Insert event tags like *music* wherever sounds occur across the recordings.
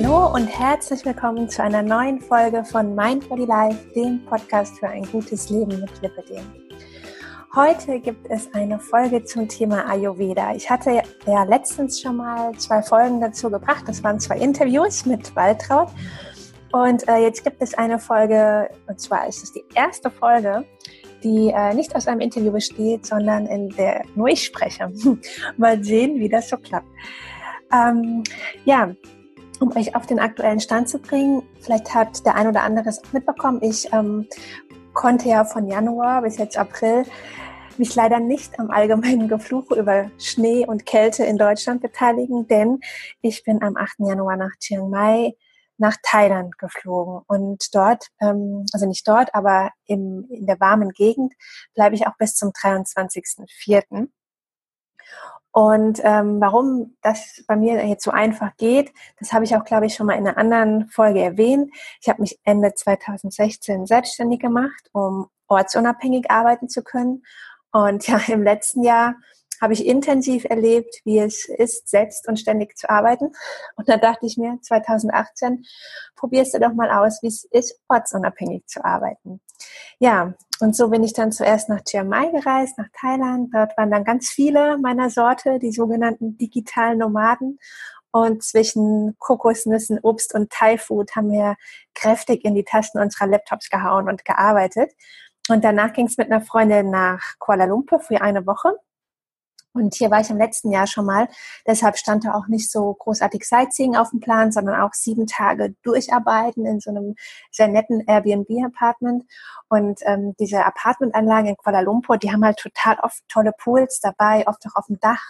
Hallo und herzlich willkommen zu einer neuen Folge von Mind Body Life, dem Podcast für ein gutes Leben mit Lipidem. Heute gibt es eine Folge zum Thema Ayurveda. Ich hatte ja letztens schon mal zwei Folgen dazu gebracht. Das waren zwei Interviews mit Waltraud. Und äh, jetzt gibt es eine Folge, und zwar ist es die erste Folge, die äh, nicht aus einem Interview besteht, sondern in der nur ich spreche. *laughs* mal sehen, wie das so klappt. Ähm, ja, um euch auf den aktuellen Stand zu bringen, vielleicht hat der ein oder andere es mitbekommen, ich ähm, konnte ja von Januar bis jetzt April mich leider nicht am allgemeinen Gefluche über Schnee und Kälte in Deutschland beteiligen, denn ich bin am 8. Januar nach Chiang Mai nach Thailand geflogen und dort, ähm, also nicht dort, aber im, in der warmen Gegend bleibe ich auch bis zum 23.04. Und ähm, warum das bei mir jetzt so einfach geht, das habe ich auch, glaube ich, schon mal in einer anderen Folge erwähnt. Ich habe mich Ende 2016 selbstständig gemacht, um ortsunabhängig arbeiten zu können. Und *laughs* ja, im letzten Jahr habe ich intensiv erlebt, wie es ist, selbst und ständig zu arbeiten. Und da dachte ich mir, 2018, probierst du doch mal aus, wie es ist, ortsunabhängig zu arbeiten. Ja, und so bin ich dann zuerst nach Chiang Mai gereist, nach Thailand. Dort waren dann ganz viele meiner Sorte, die sogenannten digitalen Nomaden. Und zwischen Kokosnüssen, Obst und Thai-Food haben wir kräftig in die Tasten unserer Laptops gehauen und gearbeitet. Und danach ging es mit einer Freundin nach Kuala Lumpur für eine Woche. Und hier war ich im letzten Jahr schon mal. Deshalb stand da auch nicht so großartig Sightseeing auf dem Plan, sondern auch sieben Tage durcharbeiten in so einem sehr netten Airbnb-Apartment. Und ähm, diese Apartmentanlagen in Kuala Lumpur, die haben halt total oft tolle Pools dabei, oft auch auf dem Dach.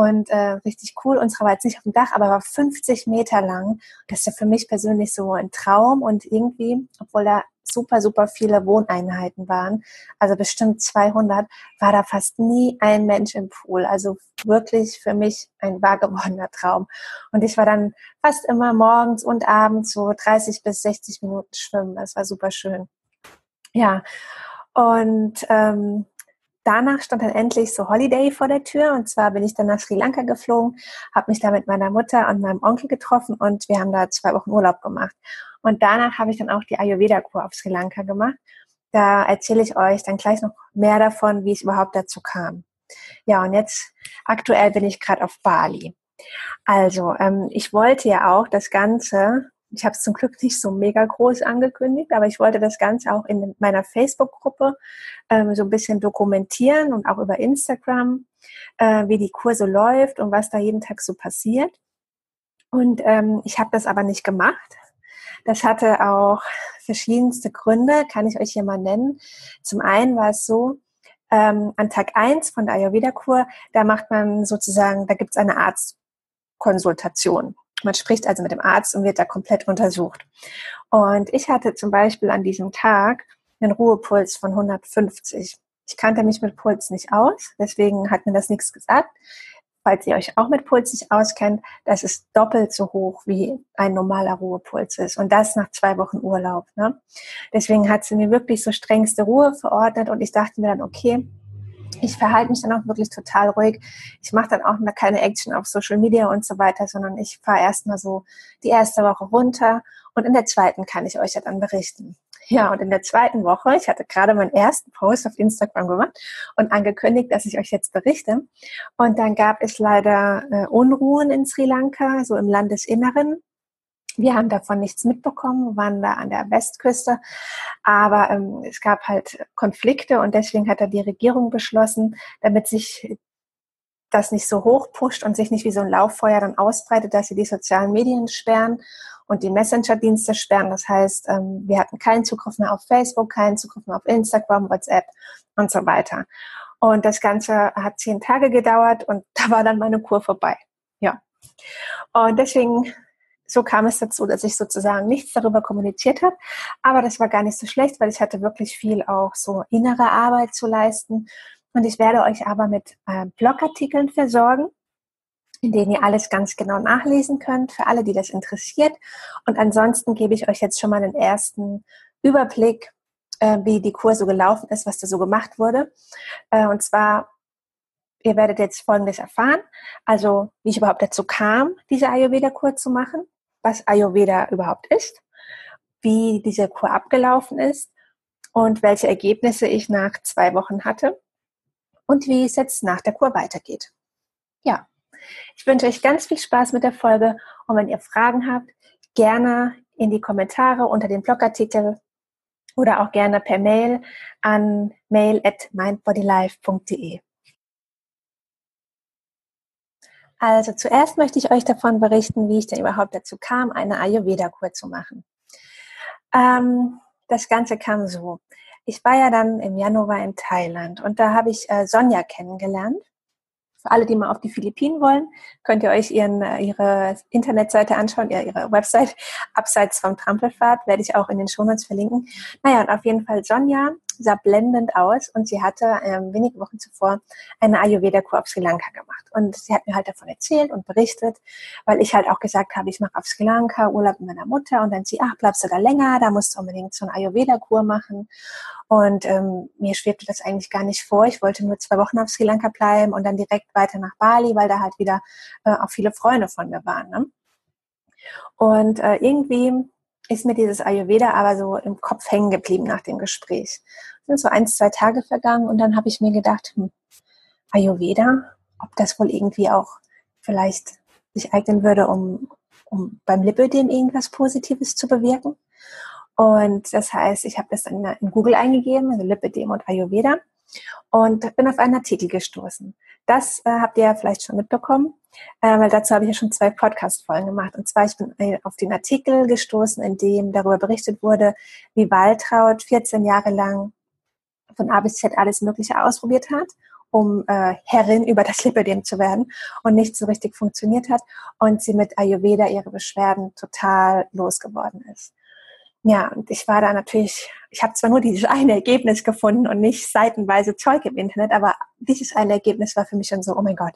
Und äh, richtig cool. Unsere war jetzt nicht auf dem Dach, aber war 50 Meter lang. Das ist ja für mich persönlich so ein Traum. Und irgendwie, obwohl da super, super viele Wohneinheiten waren, also bestimmt 200, war da fast nie ein Mensch im Pool. Also wirklich für mich ein wahr gewordener Traum. Und ich war dann fast immer morgens und abends so 30 bis 60 Minuten schwimmen. Das war super schön. Ja, und ähm, danach stand dann endlich so Holiday vor der Tür. Und zwar bin ich dann nach Sri Lanka geflogen, habe mich da mit meiner Mutter und meinem Onkel getroffen und wir haben da zwei Wochen Urlaub gemacht. Und danach habe ich dann auch die Ayurveda-Kur auf Sri Lanka gemacht. Da erzähle ich euch dann gleich noch mehr davon, wie es überhaupt dazu kam. Ja, und jetzt aktuell bin ich gerade auf Bali. Also, ähm, ich wollte ja auch das Ganze, ich habe es zum Glück nicht so mega groß angekündigt, aber ich wollte das Ganze auch in meiner Facebook-Gruppe ähm, so ein bisschen dokumentieren und auch über Instagram, äh, wie die Kurse läuft und was da jeden Tag so passiert. Und ähm, ich habe das aber nicht gemacht, das hatte auch verschiedenste Gründe, kann ich euch hier mal nennen. Zum einen war es so, ähm, an Tag eins von der Ayurveda-Kur, da macht man sozusagen, da gibt es eine Arztkonsultation. Man spricht also mit dem Arzt und wird da komplett untersucht. Und ich hatte zum Beispiel an diesem Tag einen Ruhepuls von 150. Ich kannte mich mit Puls nicht aus, deswegen hat mir das nichts gesagt falls ihr euch auch mit Puls nicht auskennt, das ist doppelt so hoch, wie ein normaler Ruhepuls ist. Und das nach zwei Wochen Urlaub. Ne? Deswegen hat sie mir wirklich so strengste Ruhe verordnet und ich dachte mir dann, okay, ich verhalte mich dann auch wirklich total ruhig. Ich mache dann auch keine Action auf Social Media und so weiter, sondern ich fahre erstmal so die erste Woche runter und in der zweiten kann ich euch ja dann berichten. Ja, und in der zweiten Woche, ich hatte gerade meinen ersten Post auf Instagram gemacht und angekündigt, dass ich euch jetzt berichte. Und dann gab es leider äh, Unruhen in Sri Lanka, so im Landesinneren. Wir haben davon nichts mitbekommen, waren da an der Westküste, aber ähm, es gab halt Konflikte und deswegen hat da die Regierung beschlossen, damit sich das nicht so hoch pusht und sich nicht wie so ein Lauffeuer dann ausbreitet, dass sie die sozialen Medien sperren und die Messenger-Dienste sperren. Das heißt, ähm, wir hatten keinen Zugriff mehr auf Facebook, keinen Zugriff mehr auf Instagram, WhatsApp und so weiter. Und das Ganze hat zehn Tage gedauert und *laughs* da war dann meine Kur vorbei. Ja. Und deswegen, so kam es dazu, dass ich sozusagen nichts darüber kommuniziert habe. Aber das war gar nicht so schlecht, weil ich hatte wirklich viel auch so innere Arbeit zu leisten. Und ich werde euch aber mit äh, Blogartikeln versorgen in denen ihr alles ganz genau nachlesen könnt, für alle, die das interessiert. Und ansonsten gebe ich euch jetzt schon mal einen ersten Überblick, äh, wie die Kur so gelaufen ist, was da so gemacht wurde. Äh, und zwar, ihr werdet jetzt Folgendes erfahren. Also, wie ich überhaupt dazu kam, diese Ayurveda-Kur zu machen. Was Ayurveda überhaupt ist, wie diese Kur abgelaufen ist und welche Ergebnisse ich nach zwei Wochen hatte und wie es jetzt nach der Kur weitergeht. Ja, ich wünsche euch ganz viel Spaß mit der Folge und wenn ihr Fragen habt, gerne in die Kommentare unter dem Blogartikel oder auch gerne per Mail an mail at mindbodylife.de. Also zuerst möchte ich euch davon berichten, wie ich denn überhaupt dazu kam, eine Ayurveda-Kur zu machen. Ähm, das Ganze kam so. Ich war ja dann im Januar in Thailand und da habe ich äh, Sonja kennengelernt. Für alle, die mal auf die Philippinen wollen, könnt ihr euch ihren, äh, ihre Internetseite anschauen, ihre Website. Abseits vom Trampelfahrt werde ich auch in den Shownotes verlinken. Naja, und auf jeden Fall Sonja sah blendend aus und sie hatte ähm, wenige Wochen zuvor eine Ayurveda-Kur auf Sri Lanka gemacht. Und sie hat mir halt davon erzählt und berichtet, weil ich halt auch gesagt habe, ich mache auf Sri Lanka Urlaub mit meiner Mutter und dann sie, ach, bleibst du da länger, da musst du unbedingt so eine Ayurveda-Kur machen. Und ähm, mir schwebte das eigentlich gar nicht vor. Ich wollte nur zwei Wochen auf Sri Lanka bleiben und dann direkt weiter nach Bali, weil da halt wieder äh, auch viele Freunde von mir waren. Ne? Und äh, irgendwie ist mir dieses Ayurveda aber so im Kopf hängen geblieben nach dem Gespräch. Es sind so ein, zwei Tage vergangen und dann habe ich mir gedacht, hm, Ayurveda, ob das wohl irgendwie auch vielleicht sich eignen würde, um, um beim Lipödem irgendwas Positives zu bewirken. Und das heißt, ich habe das dann in Google eingegeben, also Lipödem und Ayurveda und bin auf einen Artikel gestoßen. Das äh, habt ihr ja vielleicht schon mitbekommen, äh, weil dazu habe ich ja schon zwei Podcast-Folgen gemacht. Und zwar, ich bin äh, auf den Artikel gestoßen, in dem darüber berichtet wurde, wie Waltraud 14 Jahre lang von A bis Z alles Mögliche ausprobiert hat, um äh, Herrin über das Lipödem zu werden und nicht so richtig funktioniert hat und sie mit Ayurveda ihre Beschwerden total losgeworden ist. Ja, und ich war da natürlich, ich habe zwar nur dieses *laughs* eine Ergebnis gefunden und nicht seitenweise Zeug im Internet, aber dieses eine Ergebnis war für mich schon so, oh mein Gott,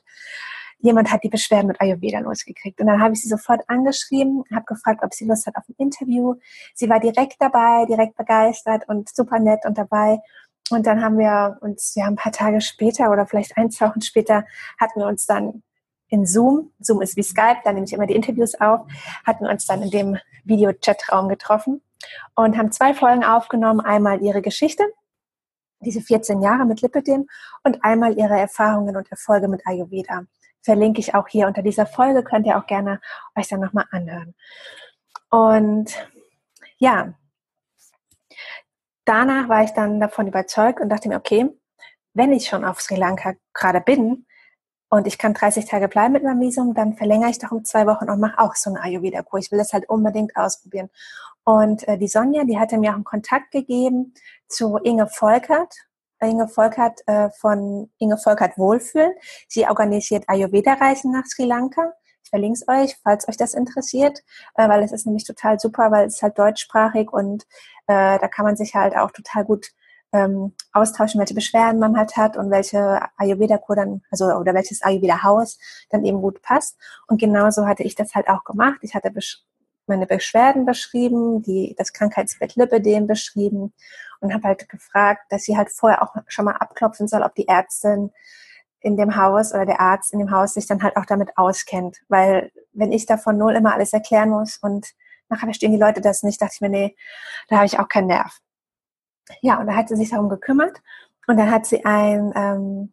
jemand hat die Beschwerden mit Ayurveda losgekriegt. Und dann habe ich sie sofort angeschrieben, habe gefragt, ob sie Lust hat auf ein Interview. Sie war direkt dabei, direkt begeistert und super nett und dabei. Und dann haben wir uns, ja, ein paar Tage später oder vielleicht ein, zwei Wochen später hatten wir uns dann in Zoom, Zoom ist wie Skype, da nehme ich immer die Interviews auf, hatten wir uns dann in dem Video-Chat-Raum getroffen und haben zwei Folgen aufgenommen. Einmal ihre Geschichte, diese 14 Jahre mit Lipidem und einmal ihre Erfahrungen und Erfolge mit Ayurveda. Verlinke ich auch hier unter dieser Folge, könnt ihr auch gerne euch dann nochmal anhören. Und ja, danach war ich dann davon überzeugt und dachte mir, okay, wenn ich schon auf Sri Lanka gerade bin, und ich kann 30 Tage bleiben mit meinem Visum, dann verlängere ich doch um zwei Wochen und mache auch so eine Ayurveda-Kur. Ich will das halt unbedingt ausprobieren. Und äh, die Sonja, die hatte mir auch einen Kontakt gegeben zu Inge Volkert. Inge Volkert äh, von Inge Volkert Wohlfühlen. Sie organisiert Ayurveda-Reisen nach Sri Lanka. Ich verlinke es euch, falls euch das interessiert, äh, weil es ist nämlich total super, weil es halt deutschsprachig und äh, da kann man sich halt auch total gut ähm, austauschen, welche Beschwerden man halt hat und welche Ayurveda-Kur dann, also oder welches Ayurveda-Haus dann eben gut passt. Und genauso hatte ich das halt auch gemacht. Ich hatte meine Beschwerden beschrieben, die, das Krankheitsbild Lipidem beschrieben und habe halt gefragt, dass sie halt vorher auch schon mal abklopfen soll, ob die Ärztin in dem Haus oder der Arzt in dem Haus sich dann halt auch damit auskennt. Weil wenn ich da von null immer alles erklären muss und nachher verstehen die Leute das nicht, dachte ich mir, nee, da habe ich auch keinen Nerv. Ja, und da hat sie sich darum gekümmert und dann hat sie ein ähm,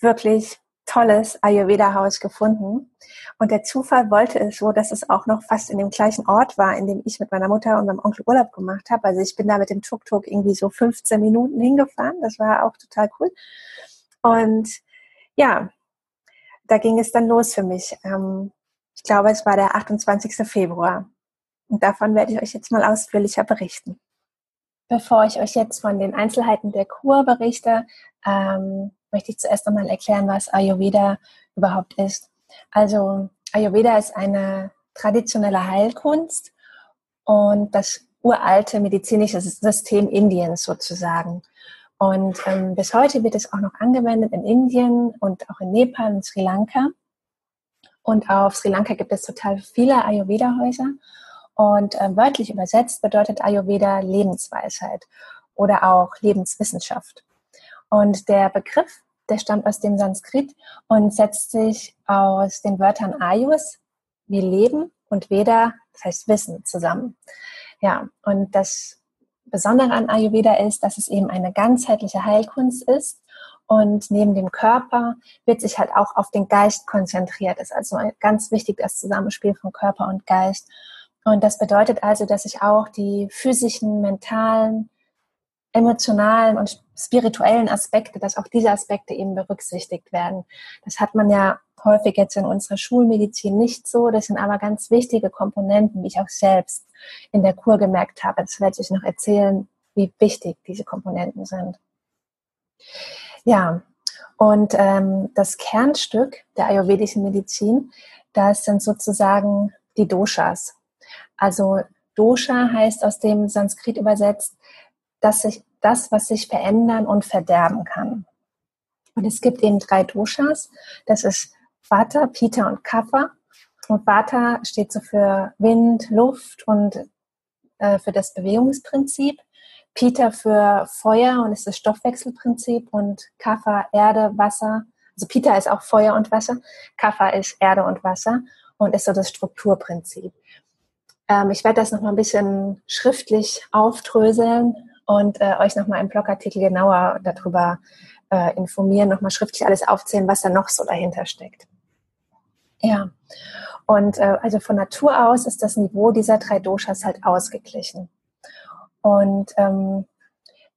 wirklich tolles Ayurveda-Haus gefunden. Und der Zufall wollte es so, dass es auch noch fast in dem gleichen Ort war, in dem ich mit meiner Mutter und meinem Onkel Urlaub gemacht habe. Also ich bin da mit dem Tuk-Tuk irgendwie so 15 Minuten hingefahren. Das war auch total cool. Und ja, da ging es dann los für mich. Ähm, ich glaube, es war der 28. Februar. Und davon werde ich euch jetzt mal ausführlicher berichten. Bevor ich euch jetzt von den Einzelheiten der Kur berichte, ähm, möchte ich zuerst einmal erklären, was Ayurveda überhaupt ist. Also Ayurveda ist eine traditionelle Heilkunst und das uralte medizinische System Indiens sozusagen. Und ähm, bis heute wird es auch noch angewendet in Indien und auch in Nepal und Sri Lanka. Und auf Sri Lanka gibt es total viele Ayurveda-Häuser. Und äh, wörtlich übersetzt bedeutet Ayurveda Lebensweisheit oder auch Lebenswissenschaft. Und der Begriff, der stammt aus dem Sanskrit und setzt sich aus den Wörtern Ayus, wie Leben, und Veda, das heißt Wissen zusammen. Ja, und das Besondere an Ayurveda ist, dass es eben eine ganzheitliche Heilkunst ist und neben dem Körper wird sich halt auch auf den Geist konzentriert. Das ist also ganz wichtig, das Zusammenspiel von Körper und Geist. Und das bedeutet also, dass sich auch die physischen, mentalen, emotionalen und spirituellen Aspekte, dass auch diese Aspekte eben berücksichtigt werden. Das hat man ja häufig jetzt in unserer Schulmedizin nicht so. Das sind aber ganz wichtige Komponenten, die ich auch selbst in der Kur gemerkt habe. Das werde ich noch erzählen, wie wichtig diese Komponenten sind. Ja, und ähm, das Kernstück der ayurvedischen Medizin, das sind sozusagen die Doshas. Also Dosha heißt aus dem Sanskrit übersetzt, dass sich das, was sich verändern und verderben kann. Und es gibt eben drei Doshas. Das ist Vata, Pita und Kapha. Und Vata steht so für Wind, Luft und äh, für das Bewegungsprinzip. Pita für Feuer und ist das Stoffwechselprinzip und Kapha Erde, Wasser. Also Pita ist auch Feuer und Wasser. Kapha ist Erde und Wasser und ist so das Strukturprinzip. Ähm, ich werde das nochmal ein bisschen schriftlich aufdröseln und äh, euch nochmal im Blogartikel genauer darüber äh, informieren, nochmal schriftlich alles aufzählen, was da noch so dahinter steckt. Ja, und äh, also von Natur aus ist das Niveau dieser drei Doshas halt ausgeglichen. Und ähm,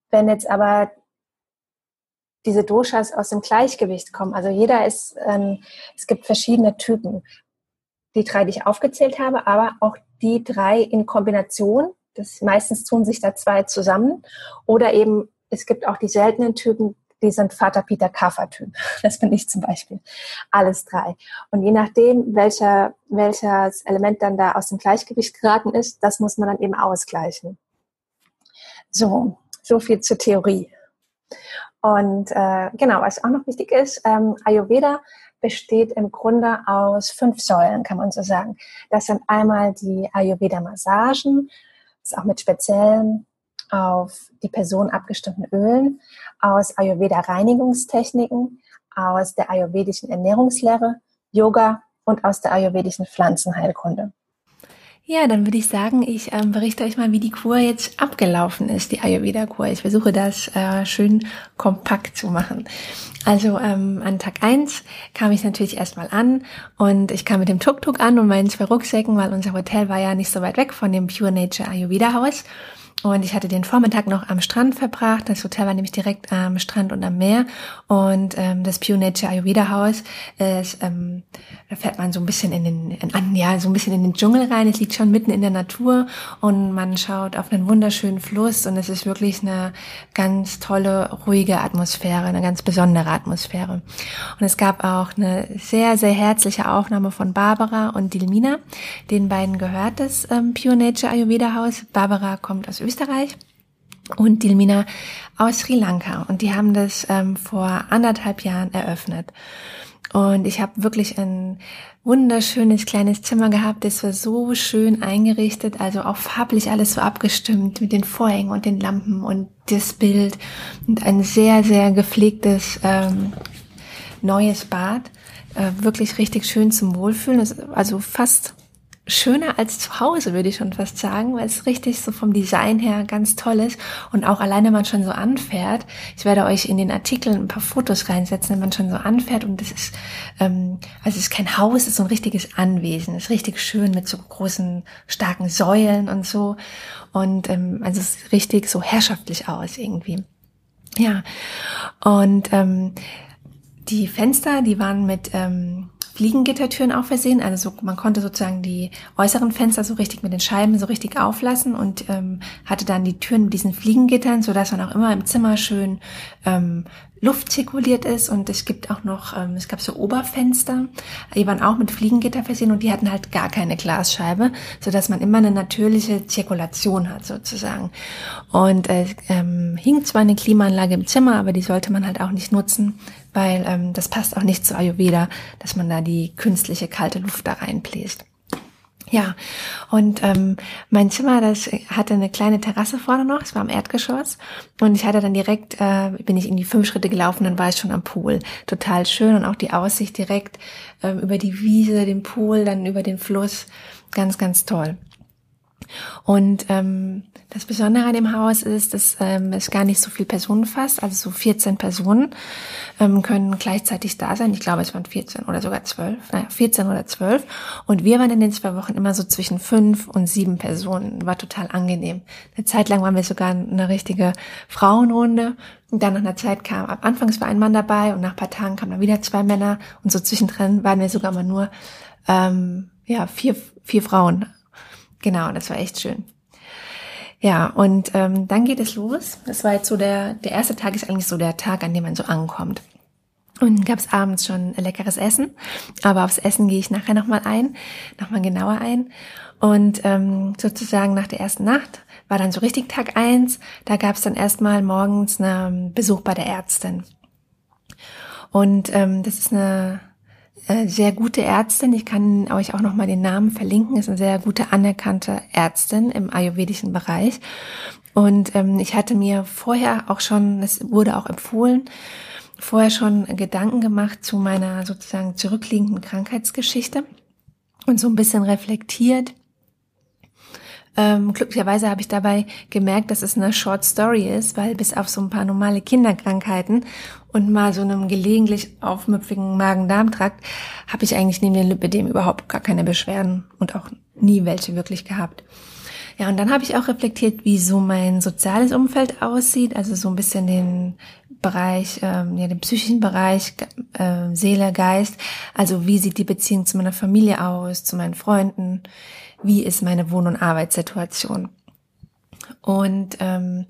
wenn jetzt aber diese Doshas aus dem Gleichgewicht kommen, also jeder ist, ähm, es gibt verschiedene Typen, die drei, die ich aufgezählt habe, aber auch die drei in Kombination, das meistens tun sich da zwei zusammen, oder eben es gibt auch die seltenen Typen, die sind Vater Peter Kaffer Typ. *laughs* Das bin ich zum Beispiel. Alles drei. Und je nachdem, welcher, welches Element dann da aus dem Gleichgewicht geraten ist, das muss man dann eben ausgleichen. So, so viel zur Theorie. Und äh, genau, was auch noch wichtig ist, ähm, Ayurveda besteht im Grunde aus fünf Säulen, kann man so sagen. Das sind einmal die Ayurveda-Massagen, das ist auch mit speziellen auf die Person abgestimmten Ölen, aus Ayurveda-Reinigungstechniken, aus der ayurvedischen Ernährungslehre, Yoga und aus der ayurvedischen Pflanzenheilkunde. Ja, dann würde ich sagen, ich ähm, berichte euch mal, wie die Kur jetzt abgelaufen ist, die Ayurveda-Kur. Ich versuche das äh, schön kompakt zu machen. Also ähm, an Tag eins kam ich natürlich erstmal an und ich kam mit dem Tuk-Tuk an und meinen zwei Rucksäcken, weil unser Hotel war ja nicht so weit weg von dem Pure Nature Ayurveda Haus. Und ich hatte den Vormittag noch am Strand verbracht. Das Hotel war nämlich direkt am Strand und am Meer. Und ähm, das Pure Nature Ayurveda Haus ist, ähm, da fährt man so ein bisschen in den, in, ja, so ein bisschen in den Dschungel rein. Es liegt schon mitten in der Natur und man schaut auf einen wunderschönen Fluss und es ist wirklich eine ganz tolle, ruhige Atmosphäre, eine ganz besondere Atmosphäre. Und es gab auch eine sehr, sehr herzliche Aufnahme von Barbara und Dilmina. Den beiden gehört das ähm, Pure Nature Ayurveda Haus. Barbara kommt aus Österreich und Dilmina aus Sri Lanka. Und die haben das ähm, vor anderthalb Jahren eröffnet. Und ich habe wirklich ein wunderschönes kleines Zimmer gehabt. Das war so schön eingerichtet, also auch farblich alles so abgestimmt mit den Vorhängen und den Lampen und das Bild und ein sehr, sehr gepflegtes ähm, neues Bad. Äh, wirklich richtig schön zum Wohlfühlen. Also fast schöner als zu Hause, würde ich schon fast sagen, weil es richtig so vom Design her ganz toll ist und auch alleine man schon so anfährt. Ich werde euch in den Artikeln ein paar Fotos reinsetzen, wenn man schon so anfährt und das ist, ähm, also es ist kein Haus, es ist so ein richtiges Anwesen, es ist richtig schön mit so großen, starken Säulen und so und ähm, also es ist richtig so herrschaftlich aus irgendwie. Ja, und ähm, die Fenster, die waren mit ähm, Fliegengittertüren auch versehen. Also so, man konnte sozusagen die äußeren Fenster so richtig mit den Scheiben so richtig auflassen und ähm, hatte dann die Türen mit diesen Fliegengittern, so dass man auch immer im Zimmer schön ähm, Luft zirkuliert ist und es gibt auch noch, ähm, es gab so Oberfenster, die waren auch mit Fliegengitter versehen und die hatten halt gar keine Glasscheibe, so dass man immer eine natürliche Zirkulation hat sozusagen. Und es ähm, hing zwar eine Klimaanlage im Zimmer, aber die sollte man halt auch nicht nutzen, weil ähm, das passt auch nicht zu Ayurveda, dass man da die künstliche kalte Luft da reinbläst. Ja, und ähm, mein Zimmer, das hatte eine kleine Terrasse vorne noch, es war am Erdgeschoss und ich hatte dann direkt, äh, bin ich in die fünf Schritte gelaufen, dann war ich schon am Pool. Total schön und auch die Aussicht direkt ähm, über die Wiese, den Pool, dann über den Fluss. Ganz, ganz toll. Und ähm, das Besondere an dem Haus ist, dass ähm, es gar nicht so viel Personen fasst, also so 14 Personen ähm, können gleichzeitig da sein. Ich glaube, es waren 14 oder sogar 12, naja, 14 oder 12. Und wir waren in den zwei Wochen immer so zwischen fünf und sieben Personen. War total angenehm. Eine Zeit lang waren wir sogar eine richtige Frauenrunde. Und dann nach einer Zeit kam, ab Anfangs war ein Mann dabei und nach paar Tagen kamen dann wieder zwei Männer. Und so zwischendrin waren wir sogar mal nur ähm, ja, vier, vier Frauen Genau, das war echt schön. Ja, und ähm, dann geht es los. Das war jetzt so der, der erste Tag ist eigentlich so der Tag, an dem man so ankommt. Und gab es abends schon leckeres Essen, aber aufs Essen gehe ich nachher nochmal ein, nochmal genauer ein. Und ähm, sozusagen nach der ersten Nacht war dann so richtig Tag eins. Da gab es dann erstmal morgens einen Besuch bei der Ärztin. Und ähm, das ist eine sehr gute Ärztin. Ich kann euch auch noch mal den Namen verlinken. Ist eine sehr gute anerkannte Ärztin im ayurvedischen Bereich. Und ähm, ich hatte mir vorher auch schon, es wurde auch empfohlen, vorher schon Gedanken gemacht zu meiner sozusagen zurückliegenden Krankheitsgeschichte und so ein bisschen reflektiert ähm, glücklicherweise habe ich dabei gemerkt, dass es eine Short Story ist, weil bis auf so ein paar normale Kinderkrankheiten und mal so einem gelegentlich aufmüpfigen Magen-Darm-Trakt habe ich eigentlich neben dem Lipidem überhaupt gar keine Beschwerden und auch nie welche wirklich gehabt. Ja, und dann habe ich auch reflektiert, wie so mein soziales Umfeld aussieht, also so ein bisschen den Bereich, ähm, ja, den psychischen Bereich, äh, Seele, Geist. Also wie sieht die Beziehung zu meiner Familie aus, zu meinen Freunden, wie ist meine Wohn- und Arbeitssituation. Und ähm,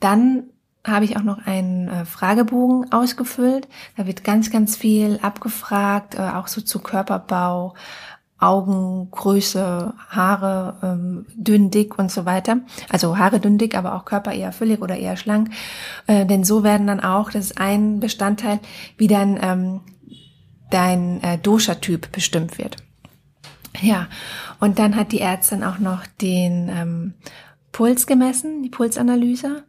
dann habe ich auch noch einen äh, Fragebogen ausgefüllt. Da wird ganz, ganz viel abgefragt, äh, auch so zu Körperbau, Augengröße, Haare ähm, dünn, dick und so weiter. Also Haare dünn, dick, aber auch Körper eher füllig oder eher schlank. Äh, denn so werden dann auch, das ist ein Bestandteil, wie dann ähm, dein äh, Dosha-Typ bestimmt wird. Ja, und dann hat die Ärztin auch noch den ähm, Puls gemessen, die Pulsanalyse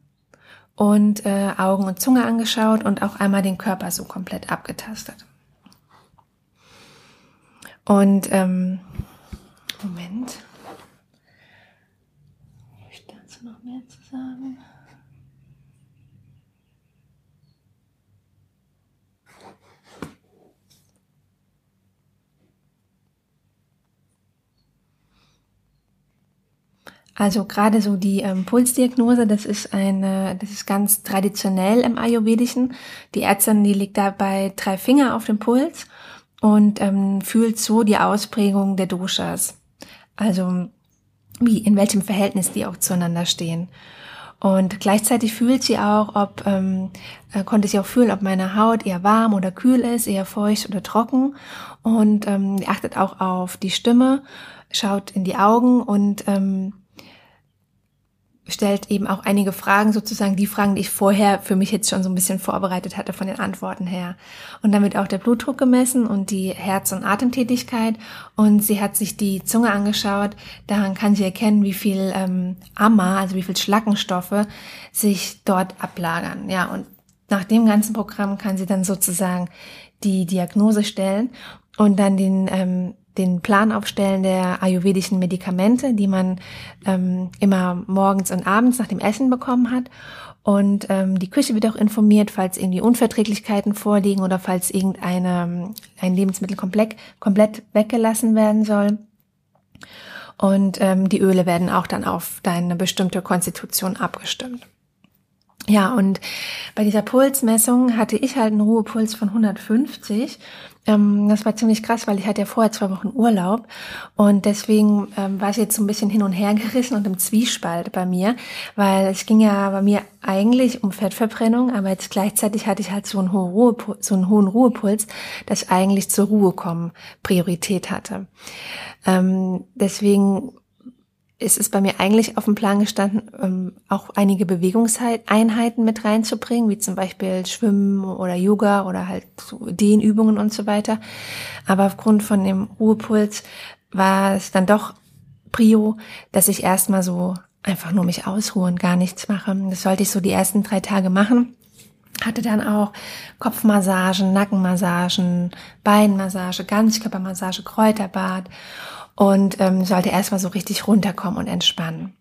und äh, Augen und Zunge angeschaut und auch einmal den Körper so komplett abgetastet. Und ähm, Moment. Ich dazu noch mehr zu sagen. Also gerade so die ähm, Pulsdiagnose, das ist eine, das ist ganz traditionell im Ayurvedischen. Die Ärztin, die legt dabei drei Finger auf den Puls und ähm, fühlt so die Ausprägung der Doshas. Also wie, in welchem Verhältnis die auch zueinander stehen. Und gleichzeitig fühlt sie auch, ob, ähm, äh, konnte sie auch fühlen, ob meine Haut eher warm oder kühl ist, eher feucht oder trocken. Und ähm, achtet auch auf die Stimme, schaut in die Augen und ähm, stellt eben auch einige Fragen, sozusagen die Fragen, die ich vorher für mich jetzt schon so ein bisschen vorbereitet hatte von den Antworten her. Und damit auch der Blutdruck gemessen und die Herz- und Atemtätigkeit. Und sie hat sich die Zunge angeschaut. Daran kann sie erkennen, wie viel ähm, Amma, also wie viel Schlackenstoffe sich dort ablagern. Ja, und nach dem ganzen Programm kann sie dann sozusagen die Diagnose stellen und dann den ähm, den Plan aufstellen der ayurvedischen Medikamente, die man ähm, immer morgens und abends nach dem Essen bekommen hat. Und ähm, die Küche wird auch informiert, falls irgendwie Unverträglichkeiten vorliegen oder falls irgendeine ein Lebensmittel komplett, komplett weggelassen werden soll. Und ähm, die Öle werden auch dann auf deine bestimmte Konstitution abgestimmt. Ja, und bei dieser Pulsmessung hatte ich halt einen Ruhepuls von 150 ähm, das war ziemlich krass, weil ich hatte ja vorher zwei Wochen Urlaub und deswegen ähm, war ich jetzt so ein bisschen hin und her gerissen und im Zwiespalt bei mir, weil es ging ja bei mir eigentlich um Fettverbrennung, aber jetzt gleichzeitig hatte ich halt so einen hohen, Ruhepuls, so einen hohen Ruhepuls, dass ich eigentlich zur Ruhe kommen Priorität hatte. Ähm, deswegen ist es bei mir eigentlich auf dem Plan gestanden, ähm, auch einige Bewegungseinheiten mit reinzubringen, wie zum Beispiel Schwimmen oder Yoga oder halt Dehnübungen und so weiter. Aber aufgrund von dem Ruhepuls war es dann doch Prio, dass ich erstmal so einfach nur mich ausruhe und gar nichts mache. Das sollte ich so die ersten drei Tage machen. Hatte dann auch Kopfmassagen, Nackenmassagen, Beinmassage, Ganzkörpermassage, Kräuterbad und ähm, sollte erstmal so richtig runterkommen und entspannen.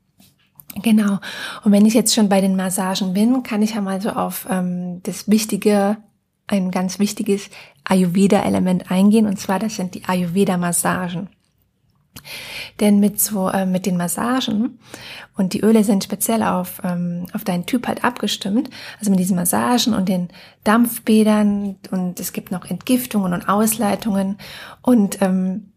Genau. Und wenn ich jetzt schon bei den Massagen bin, kann ich ja mal so auf ähm, das wichtige, ein ganz wichtiges Ayurveda-Element eingehen. Und zwar, das sind die Ayurveda-Massagen. Denn mit so äh, mit den Massagen und die Öle sind speziell auf ähm, auf deinen Typ halt abgestimmt. Also mit diesen Massagen und den Dampfbädern und es gibt noch Entgiftungen und Ausleitungen und ähm,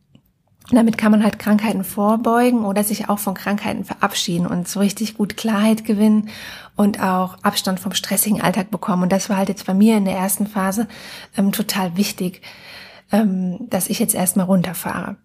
damit kann man halt Krankheiten vorbeugen oder sich auch von Krankheiten verabschieden und so richtig gut Klarheit gewinnen und auch Abstand vom stressigen Alltag bekommen. Und das war halt jetzt bei mir in der ersten Phase ähm, total wichtig, ähm, dass ich jetzt erstmal runterfahre.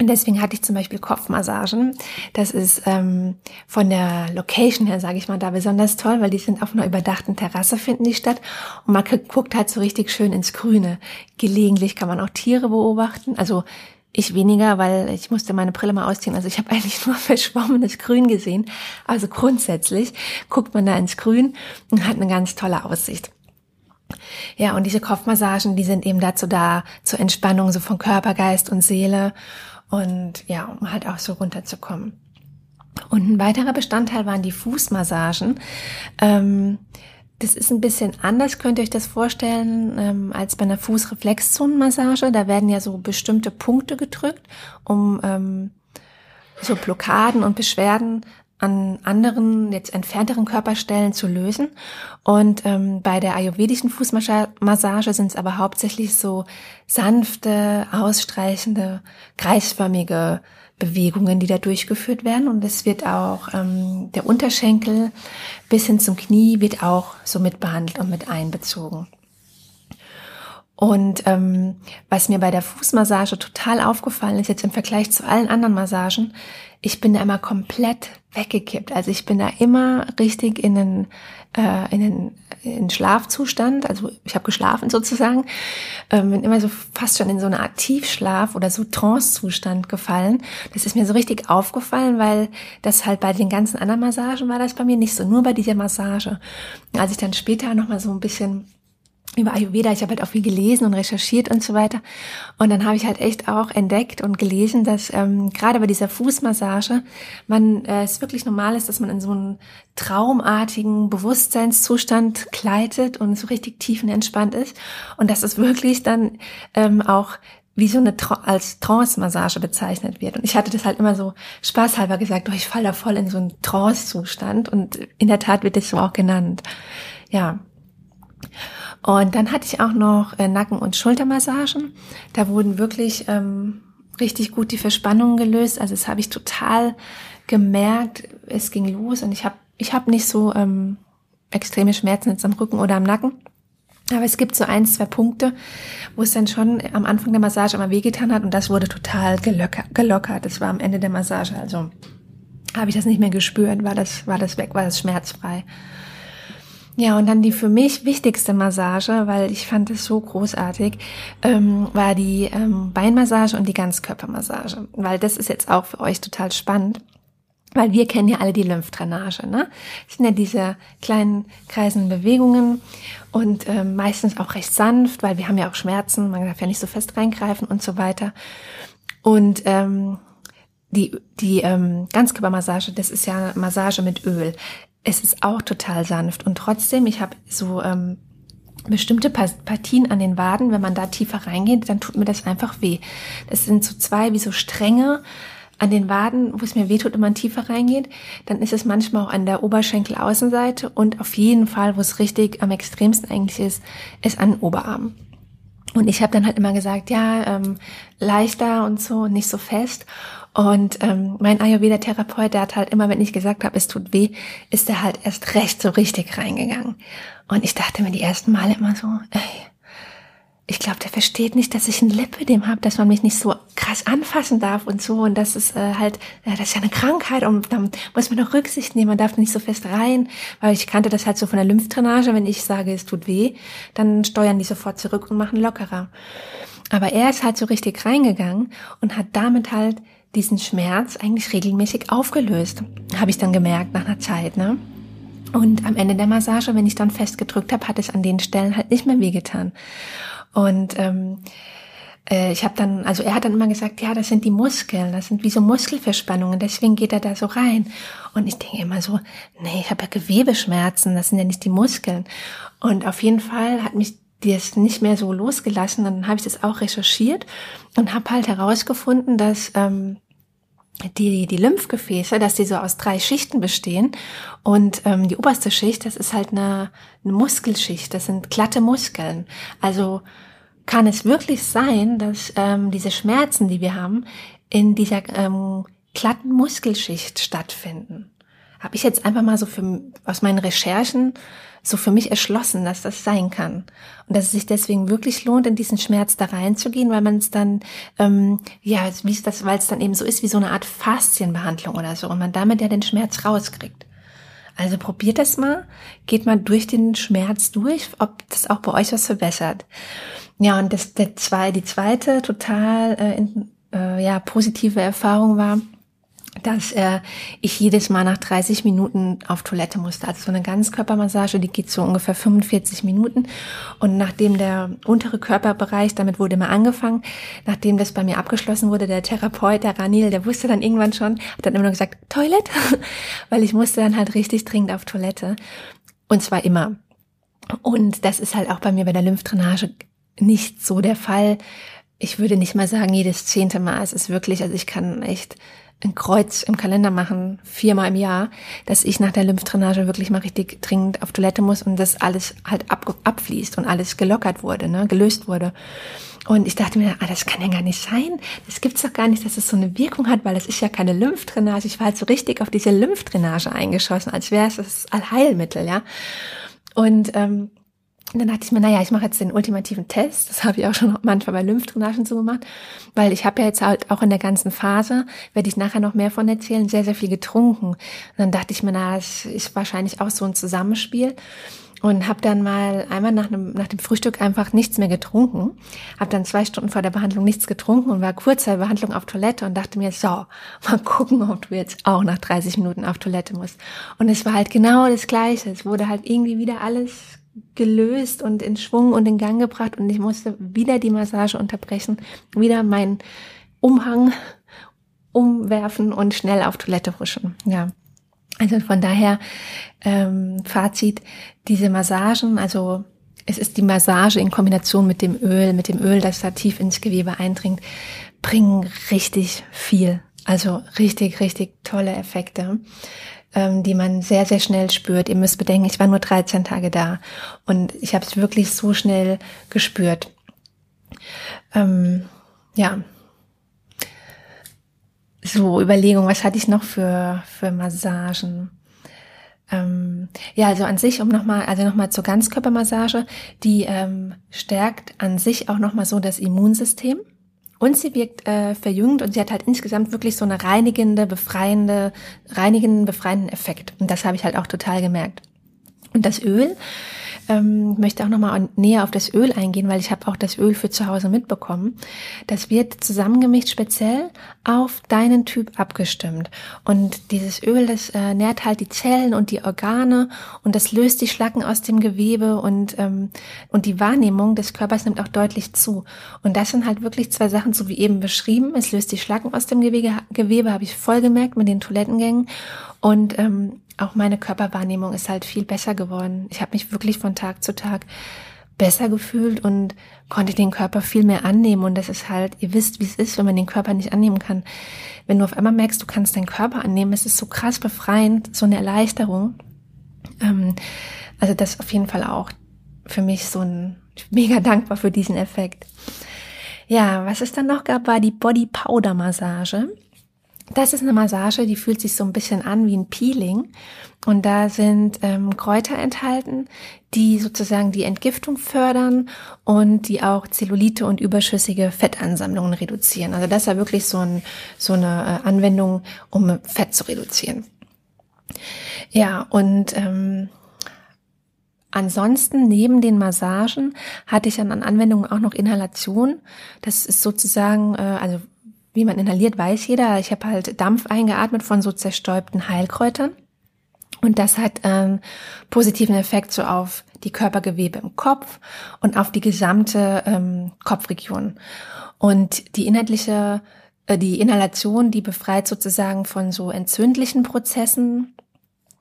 Und deswegen hatte ich zum Beispiel Kopfmassagen. Das ist ähm, von der Location her, sage ich mal, da besonders toll, weil die sind auf einer überdachten Terrasse, finden die statt. Und man guckt halt so richtig schön ins Grüne. Gelegentlich kann man auch Tiere beobachten. Also ich weniger, weil ich musste meine Brille mal ausziehen. Also ich habe *laughs* eigentlich nur verschwommenes Grün gesehen. Also grundsätzlich guckt man da ins Grün und hat eine ganz tolle Aussicht. Ja, und diese Kopfmassagen, die sind eben dazu da, zur Entspannung so von Körper, Geist und Seele und ja, um halt auch so runterzukommen. Und ein weiterer Bestandteil waren die Fußmassagen. Ähm, das ist ein bisschen anders, könnt ihr euch das vorstellen, ähm, als bei einer Fußreflexzonenmassage. Da werden ja so bestimmte Punkte gedrückt, um ähm, so Blockaden und Beschwerden an anderen, jetzt entfernteren Körperstellen zu lösen. Und ähm, bei der ayurvedischen Fußmassage sind es aber hauptsächlich so sanfte, ausstreichende, kreisförmige Bewegungen, die da durchgeführt werden. Und es wird auch ähm, der Unterschenkel bis hin zum Knie wird auch so mit behandelt und mit einbezogen. Und ähm, was mir bei der Fußmassage total aufgefallen ist, jetzt im Vergleich zu allen anderen Massagen, ich bin da immer komplett weggekippt. Also ich bin da immer richtig in den, äh, in den in Schlafzustand, also ich habe geschlafen sozusagen, ähm, bin immer so fast schon in so eine Art Tiefschlaf oder so Trance-Zustand gefallen. Das ist mir so richtig aufgefallen, weil das halt bei den ganzen anderen Massagen war das bei mir nicht so, nur bei dieser Massage. Als ich dann später nochmal so ein bisschen über Ayurveda. Ich habe halt auch viel gelesen und recherchiert und so weiter. Und dann habe ich halt echt auch entdeckt und gelesen, dass ähm, gerade bei dieser Fußmassage man äh, es wirklich normal ist, dass man in so einen traumartigen Bewusstseinszustand gleitet und so richtig tiefenentspannt ist. Und dass es wirklich dann ähm, auch wie so eine als Trance-Massage bezeichnet wird. Und ich hatte das halt immer so spaßhalber gesagt, oh, ich falle da voll in so einen Trance-Zustand. Und in der Tat wird das so auch genannt. Ja. Und dann hatte ich auch noch äh, Nacken- und Schultermassagen. Da wurden wirklich ähm, richtig gut die Verspannungen gelöst. Also das habe ich total gemerkt. Es ging los und ich habe ich hab nicht so ähm, extreme Schmerzen jetzt am Rücken oder am Nacken. Aber es gibt so ein, zwei Punkte, wo es dann schon am Anfang der Massage immer wehgetan hat und das wurde total gelockert. Das war am Ende der Massage. Also habe ich das nicht mehr gespürt, war das, war das weg, war das schmerzfrei. Ja, und dann die für mich wichtigste Massage, weil ich fand es so großartig, ähm, war die ähm, Beinmassage und die Ganzkörpermassage. Weil das ist jetzt auch für euch total spannend. Weil wir kennen ja alle die Lymphdrainage, ne? Das sind ja diese kleinen kreisenden Bewegungen und ähm, meistens auch recht sanft, weil wir haben ja auch Schmerzen, man darf ja nicht so fest reingreifen und so weiter. Und ähm, die, die ähm, Ganzkörpermassage, das ist ja Massage mit Öl es ist auch total sanft und trotzdem, ich habe so ähm, bestimmte Partien an den Waden, wenn man da tiefer reingeht, dann tut mir das einfach weh. Das sind so zwei wie so Stränge an den Waden, wo es mir weh tut, wenn man tiefer reingeht. Dann ist es manchmal auch an der Oberschenkelaußenseite und auf jeden Fall, wo es richtig am extremsten eigentlich ist, ist an den Oberarmen. Und ich habe dann halt immer gesagt, ja, ähm, leichter und so, nicht so fest. Und ähm, mein Ayurveda-Therapeut, der hat halt immer, wenn ich gesagt habe, es tut weh, ist er halt erst recht so richtig reingegangen. Und ich dachte mir die ersten Male immer so, ey, ich glaube, der versteht nicht, dass ich ein Lipödem habe, dass man mich nicht so krass anfassen darf und so. Und das ist äh, halt, äh, das ist ja eine Krankheit und dann muss man doch Rücksicht nehmen, man darf nicht so fest rein. Weil ich kannte das halt so von der Lymphdrainage, wenn ich sage, es tut weh, dann steuern die sofort zurück und machen lockerer. Aber er ist halt so richtig reingegangen und hat damit halt diesen Schmerz eigentlich regelmäßig aufgelöst, habe ich dann gemerkt nach einer Zeit, ne? Und am Ende der Massage, wenn ich dann festgedrückt habe, hat es an den Stellen halt nicht mehr wehgetan. Und ähm, äh, ich habe dann, also er hat dann immer gesagt, ja, das sind die Muskeln, das sind wie so Muskelverspannungen, deswegen geht er da so rein. Und ich denke immer so, nee, ich habe ja Gewebeschmerzen, das sind ja nicht die Muskeln. Und auf jeden Fall hat mich das nicht mehr so losgelassen. Dann habe ich das auch recherchiert und habe halt herausgefunden, dass ähm, die, die Lymphgefäße, dass die so aus drei Schichten bestehen. Und ähm, die oberste Schicht, das ist halt eine, eine Muskelschicht, das sind glatte Muskeln. Also kann es wirklich sein, dass ähm, diese Schmerzen, die wir haben, in dieser ähm, glatten Muskelschicht stattfinden. Habe ich jetzt einfach mal so für, aus meinen Recherchen so für mich erschlossen, dass das sein kann. Und dass es sich deswegen wirklich lohnt, in diesen Schmerz da reinzugehen, weil man es dann, ähm, ja, wie es das, weil es dann eben so ist wie so eine Art Faszienbehandlung oder so und man damit ja den Schmerz rauskriegt. Also probiert das mal, geht mal durch den Schmerz durch, ob das auch bei euch was verbessert. Ja, und das, der zwei, die zweite total äh, in, äh, ja, positive Erfahrung war, dass äh, ich jedes Mal nach 30 Minuten auf Toilette musste. Also so eine Ganzkörpermassage, die geht so ungefähr 45 Minuten. Und nachdem der untere Körperbereich, damit wurde immer angefangen, nachdem das bei mir abgeschlossen wurde, der Therapeut, der Ranil, der wusste dann irgendwann schon, hat dann immer noch gesagt, Toilette, *laughs* weil ich musste dann halt richtig dringend auf Toilette. Und zwar immer. Und das ist halt auch bei mir bei der Lymphdrainage nicht so der Fall. Ich würde nicht mal sagen, jedes zehnte Mal. Es ist wirklich, also ich kann echt ein Kreuz im Kalender machen, viermal im Jahr, dass ich nach der Lymphdrainage wirklich mal richtig dringend auf Toilette muss und das alles halt ab, abfließt und alles gelockert wurde, ne, gelöst wurde. Und ich dachte mir, ah, das kann ja gar nicht sein. Das gibt's doch gar nicht, dass es so eine Wirkung hat, weil es ist ja keine Lymphdrainage. Ich war halt so richtig auf diese Lymphdrainage eingeschossen, als wäre es das Allheilmittel, ja. Und ähm, und dann dachte ich mir, naja, ich mache jetzt den ultimativen Test. Das habe ich auch schon manchmal bei Lymphdrainagen so gemacht, weil ich habe ja jetzt halt auch in der ganzen Phase, werde ich nachher noch mehr von erzählen, sehr, sehr viel getrunken. Und dann dachte ich mir, na, das ist wahrscheinlich auch so ein Zusammenspiel. Und habe dann mal einmal nach, einem, nach dem Frühstück einfach nichts mehr getrunken. Habe dann zwei Stunden vor der Behandlung nichts getrunken und war kurz vor der Behandlung auf Toilette und dachte mir, so, mal gucken, ob du jetzt auch nach 30 Minuten auf Toilette musst. Und es war halt genau das Gleiche. Es wurde halt irgendwie wieder alles gelöst und in Schwung und in Gang gebracht und ich musste wieder die Massage unterbrechen, wieder meinen Umhang umwerfen und schnell auf Toilette huschen. Ja. Also von daher ähm, Fazit, diese Massagen, also es ist die Massage in Kombination mit dem Öl, mit dem Öl, das da tief ins Gewebe eindringt, bringen richtig viel. Also richtig, richtig tolle Effekte ähm, die man sehr, sehr schnell spürt. Ihr müsst bedenken, ich war nur 13 Tage da und ich habe es wirklich so schnell gespürt. Ähm, ja. So, Überlegung, was hatte ich noch für, für Massagen? Ähm, ja, also an sich, um nochmal, also nochmal zur Ganzkörpermassage, die ähm, stärkt an sich auch nochmal so das Immunsystem. Und sie wirkt äh, verjüngend und sie hat halt insgesamt wirklich so eine reinigende, befreiende, reinigenden, befreienden Effekt. Und das habe ich halt auch total gemerkt. Und das Öl, ähm, möchte auch nochmal näher auf das Öl eingehen, weil ich habe auch das Öl für zu Hause mitbekommen. Das wird zusammengemischt speziell auf deinen Typ abgestimmt. Und dieses Öl, das äh, nährt halt die Zellen und die Organe und das löst die Schlacken aus dem Gewebe und, ähm, und die Wahrnehmung des Körpers nimmt auch deutlich zu. Und das sind halt wirklich zwei Sachen, so wie eben beschrieben. Es löst die Schlacken aus dem Gewebe, Gewebe habe ich voll gemerkt mit den Toilettengängen. Und ähm, auch meine Körperwahrnehmung ist halt viel besser geworden. Ich habe mich wirklich von Tag zu Tag besser gefühlt und konnte den Körper viel mehr annehmen. Und das ist halt, ihr wisst, wie es ist, wenn man den Körper nicht annehmen kann. Wenn du auf einmal merkst, du kannst deinen Körper annehmen, es ist so krass befreiend, so eine Erleichterung. Ähm, also das auf jeden Fall auch für mich so ein mega dankbar für diesen Effekt. Ja, was es dann noch gab, war die Body Powder Massage. Das ist eine Massage, die fühlt sich so ein bisschen an wie ein Peeling. Und da sind ähm, Kräuter enthalten, die sozusagen die Entgiftung fördern und die auch Zellulite und überschüssige Fettansammlungen reduzieren. Also das ist ja wirklich so, ein, so eine äh, Anwendung, um Fett zu reduzieren. Ja, und ähm, Ansonsten neben den Massagen hatte ich dann an Anwendungen auch noch Inhalation. Das ist sozusagen, äh, also wie man inhaliert, weiß jeder. Ich habe halt Dampf eingeatmet von so zerstäubten Heilkräutern. Und das hat ähm, positiven Effekt so auf die Körpergewebe im Kopf und auf die gesamte ähm, Kopfregion. Und die inhaltliche, äh, die Inhalation, die befreit sozusagen von so entzündlichen Prozessen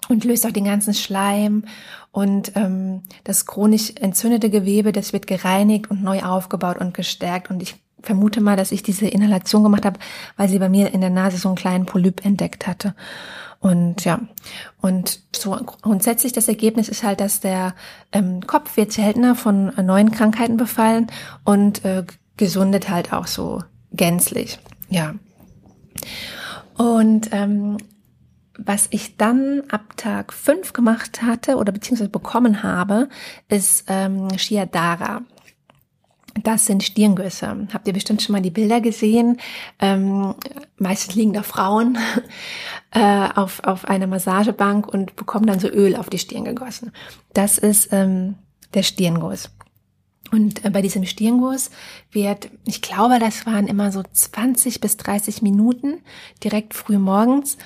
und löst auch den ganzen Schleim und ähm, das chronisch entzündete Gewebe, das wird gereinigt und neu aufgebaut und gestärkt. Und ich vermute mal, dass ich diese Inhalation gemacht habe, weil sie bei mir in der Nase so einen kleinen Polyp entdeckt hatte. Und ja, und so grundsätzlich das Ergebnis ist halt, dass der ähm, Kopf wird seltener von neuen Krankheiten befallen und äh, gesundet halt auch so gänzlich. Ja. Und ähm, was ich dann ab Tag fünf gemacht hatte oder beziehungsweise bekommen habe, ist ähm, Shiadara. Das sind Stirngüsse. Habt ihr bestimmt schon mal die Bilder gesehen? Ähm, meistens liegen da Frauen *laughs* äh, auf, auf einer Massagebank und bekommen dann so Öl auf die Stirn gegossen. Das ist ähm, der Stirnguss. Und äh, bei diesem Stirnguss wird, ich glaube, das waren immer so 20 bis 30 Minuten, direkt früh morgens,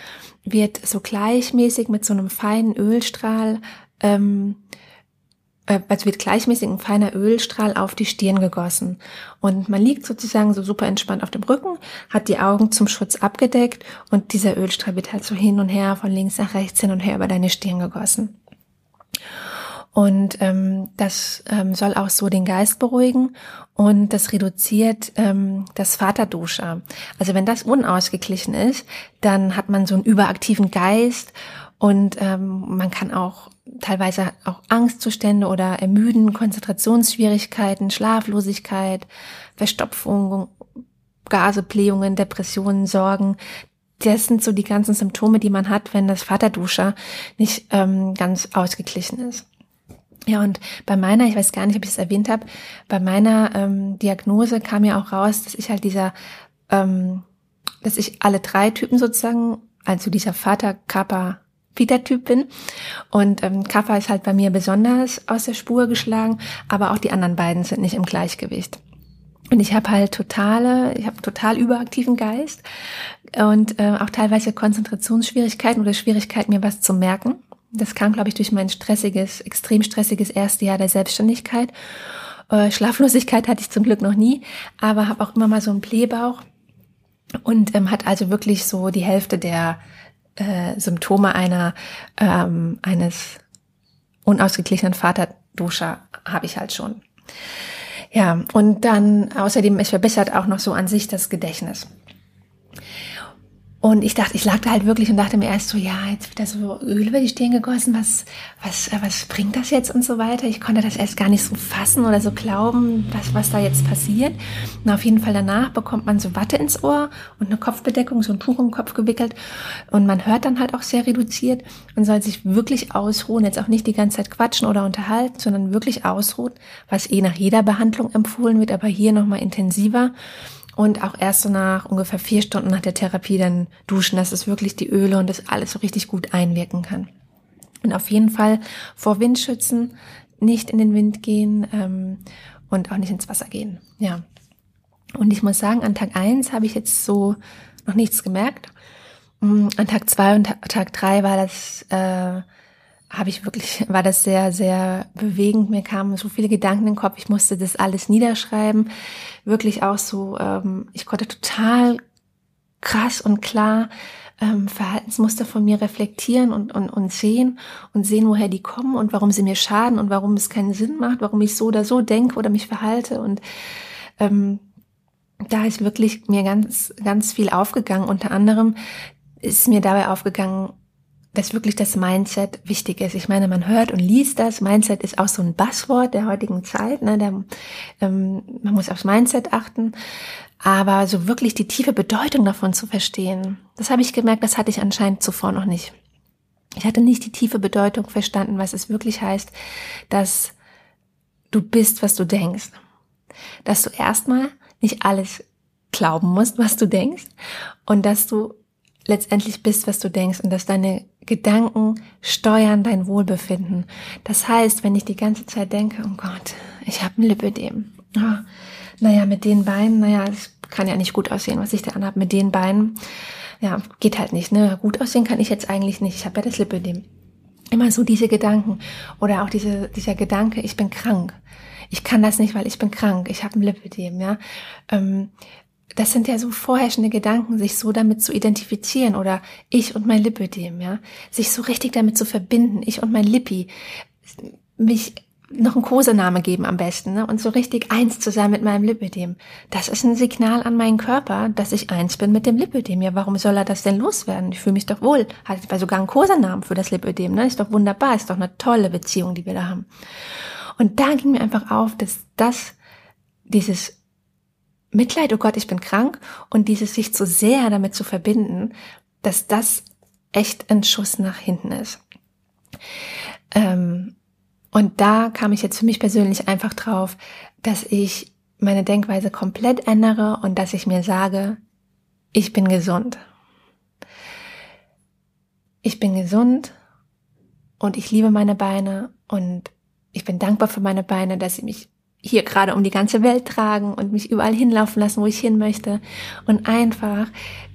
wird so gleichmäßig mit so einem feinen Ölstrahl ähm, äh, also wird gleichmäßig ein feiner Ölstrahl auf die Stirn gegossen. Und man liegt sozusagen so super entspannt auf dem Rücken, hat die Augen zum Schutz abgedeckt und dieser Ölstrahl wird halt so hin und her, von links nach rechts hin und her über deine Stirn gegossen. Und ähm, das ähm, soll auch so den Geist beruhigen und das reduziert ähm, das Vaterduscher. Also wenn das unausgeglichen ist, dann hat man so einen überaktiven Geist und ähm, man kann auch teilweise auch Angstzustände oder Ermüden, Konzentrationsschwierigkeiten, Schlaflosigkeit, Verstopfung, Gaseblähungen, Depressionen, Sorgen. Das sind so die ganzen Symptome, die man hat, wenn das Vaterduscher nicht ähm, ganz ausgeglichen ist. Ja, und bei meiner, ich weiß gar nicht, ob ich es erwähnt habe, bei meiner ähm, Diagnose kam ja auch raus, dass ich halt dieser, ähm, dass ich alle drei Typen sozusagen, also dieser Vater, Kappa, Peter-Typ bin. Und ähm, Kappa ist halt bei mir besonders aus der Spur geschlagen, aber auch die anderen beiden sind nicht im Gleichgewicht. Und ich habe halt totale, ich habe total überaktiven Geist und äh, auch teilweise Konzentrationsschwierigkeiten oder Schwierigkeiten, mir was zu merken. Das kam, glaube ich, durch mein stressiges, extrem stressiges erste Jahr der Selbstständigkeit. Äh, Schlaflosigkeit hatte ich zum Glück noch nie, aber habe auch immer mal so einen Blähbauch und ähm, hat also wirklich so die Hälfte der äh, Symptome einer ähm, eines unausgeglichenen Vaterduscher habe ich halt schon. Ja, und dann außerdem, es verbessert auch noch so an sich das Gedächtnis. Und ich dachte, ich lag da halt wirklich und dachte mir erst so, ja, jetzt wird da so Öl über die Stirn gegossen, was, was, äh, was bringt das jetzt und so weiter. Ich konnte das erst gar nicht so fassen oder so glauben, was, was da jetzt passiert. Und auf jeden Fall danach bekommt man so Watte ins Ohr und eine Kopfbedeckung, so ein Tuch um den Kopf gewickelt. Und man hört dann halt auch sehr reduziert und soll sich wirklich ausruhen, jetzt auch nicht die ganze Zeit quatschen oder unterhalten, sondern wirklich ausruhen, was eh nach jeder Behandlung empfohlen wird, aber hier nochmal intensiver und auch erst so nach ungefähr vier Stunden nach der Therapie dann duschen, dass es wirklich die Öle und das alles so richtig gut einwirken kann. Und auf jeden Fall vor Wind schützen, nicht in den Wind gehen ähm, und auch nicht ins Wasser gehen. Ja. Und ich muss sagen, an Tag eins habe ich jetzt so noch nichts gemerkt. Mm, an Tag zwei und Tag drei war das äh, habe ich wirklich, *laughs* war das sehr, sehr bewegend. Mir kamen so viele Gedanken in den Kopf. Ich musste das alles niederschreiben. Wirklich auch so, ähm, ich konnte total krass und klar ähm, Verhaltensmuster von mir reflektieren und, und, und sehen und sehen, woher die kommen und warum sie mir schaden und warum es keinen Sinn macht, warum ich so oder so denke oder mich verhalte. Und ähm, da ist wirklich mir ganz, ganz viel aufgegangen. Unter anderem ist mir dabei aufgegangen, dass wirklich das Mindset wichtig ist. Ich meine, man hört und liest das. Mindset ist auch so ein Buzzword der heutigen Zeit. Ne? Der, ähm, man muss aufs Mindset achten. Aber so wirklich die tiefe Bedeutung davon zu verstehen, das habe ich gemerkt, das hatte ich anscheinend zuvor noch nicht. Ich hatte nicht die tiefe Bedeutung verstanden, was es wirklich heißt, dass du bist, was du denkst. Dass du erstmal nicht alles glauben musst, was du denkst und dass du letztendlich bist, was du denkst und dass deine Gedanken steuern dein Wohlbefinden. Das heißt, wenn ich die ganze Zeit denke, oh Gott, ich habe ein Lipödem. Oh, naja, mit den Beinen, naja, das kann ja nicht gut aussehen, was ich da anhabe mit den Beinen. Ja, geht halt nicht. Ne? Gut aussehen kann ich jetzt eigentlich nicht. Ich habe ja das Lipödem. immer so diese Gedanken oder auch diese, dieser Gedanke, ich bin krank. Ich kann das nicht, weil ich bin krank. Ich habe ein Lipödem, ja. Ähm, das sind ja so vorherrschende Gedanken, sich so damit zu identifizieren oder ich und mein Lipödem, ja, sich so richtig damit zu verbinden, ich und mein Lippi, mich noch einen Kosename geben am besten ne? und so richtig eins zu sein mit meinem Lipödem. Das ist ein Signal an meinen Körper, dass ich eins bin mit dem Lipödem. Ja, warum soll er das denn loswerden? Ich fühle mich doch wohl. Hat sogar einen Kosenamen für das Lipödem. Ne? Ist doch wunderbar, ist doch eine tolle Beziehung, die wir da haben. Und da ging mir einfach auf, dass das, dieses Mitleid, oh Gott, ich bin krank und dieses sich zu sehr damit zu verbinden, dass das echt ein Schuss nach hinten ist. Ähm, und da kam ich jetzt für mich persönlich einfach drauf, dass ich meine Denkweise komplett ändere und dass ich mir sage, ich bin gesund. Ich bin gesund und ich liebe meine Beine und ich bin dankbar für meine Beine, dass sie mich hier gerade um die ganze Welt tragen und mich überall hinlaufen lassen, wo ich hin möchte und einfach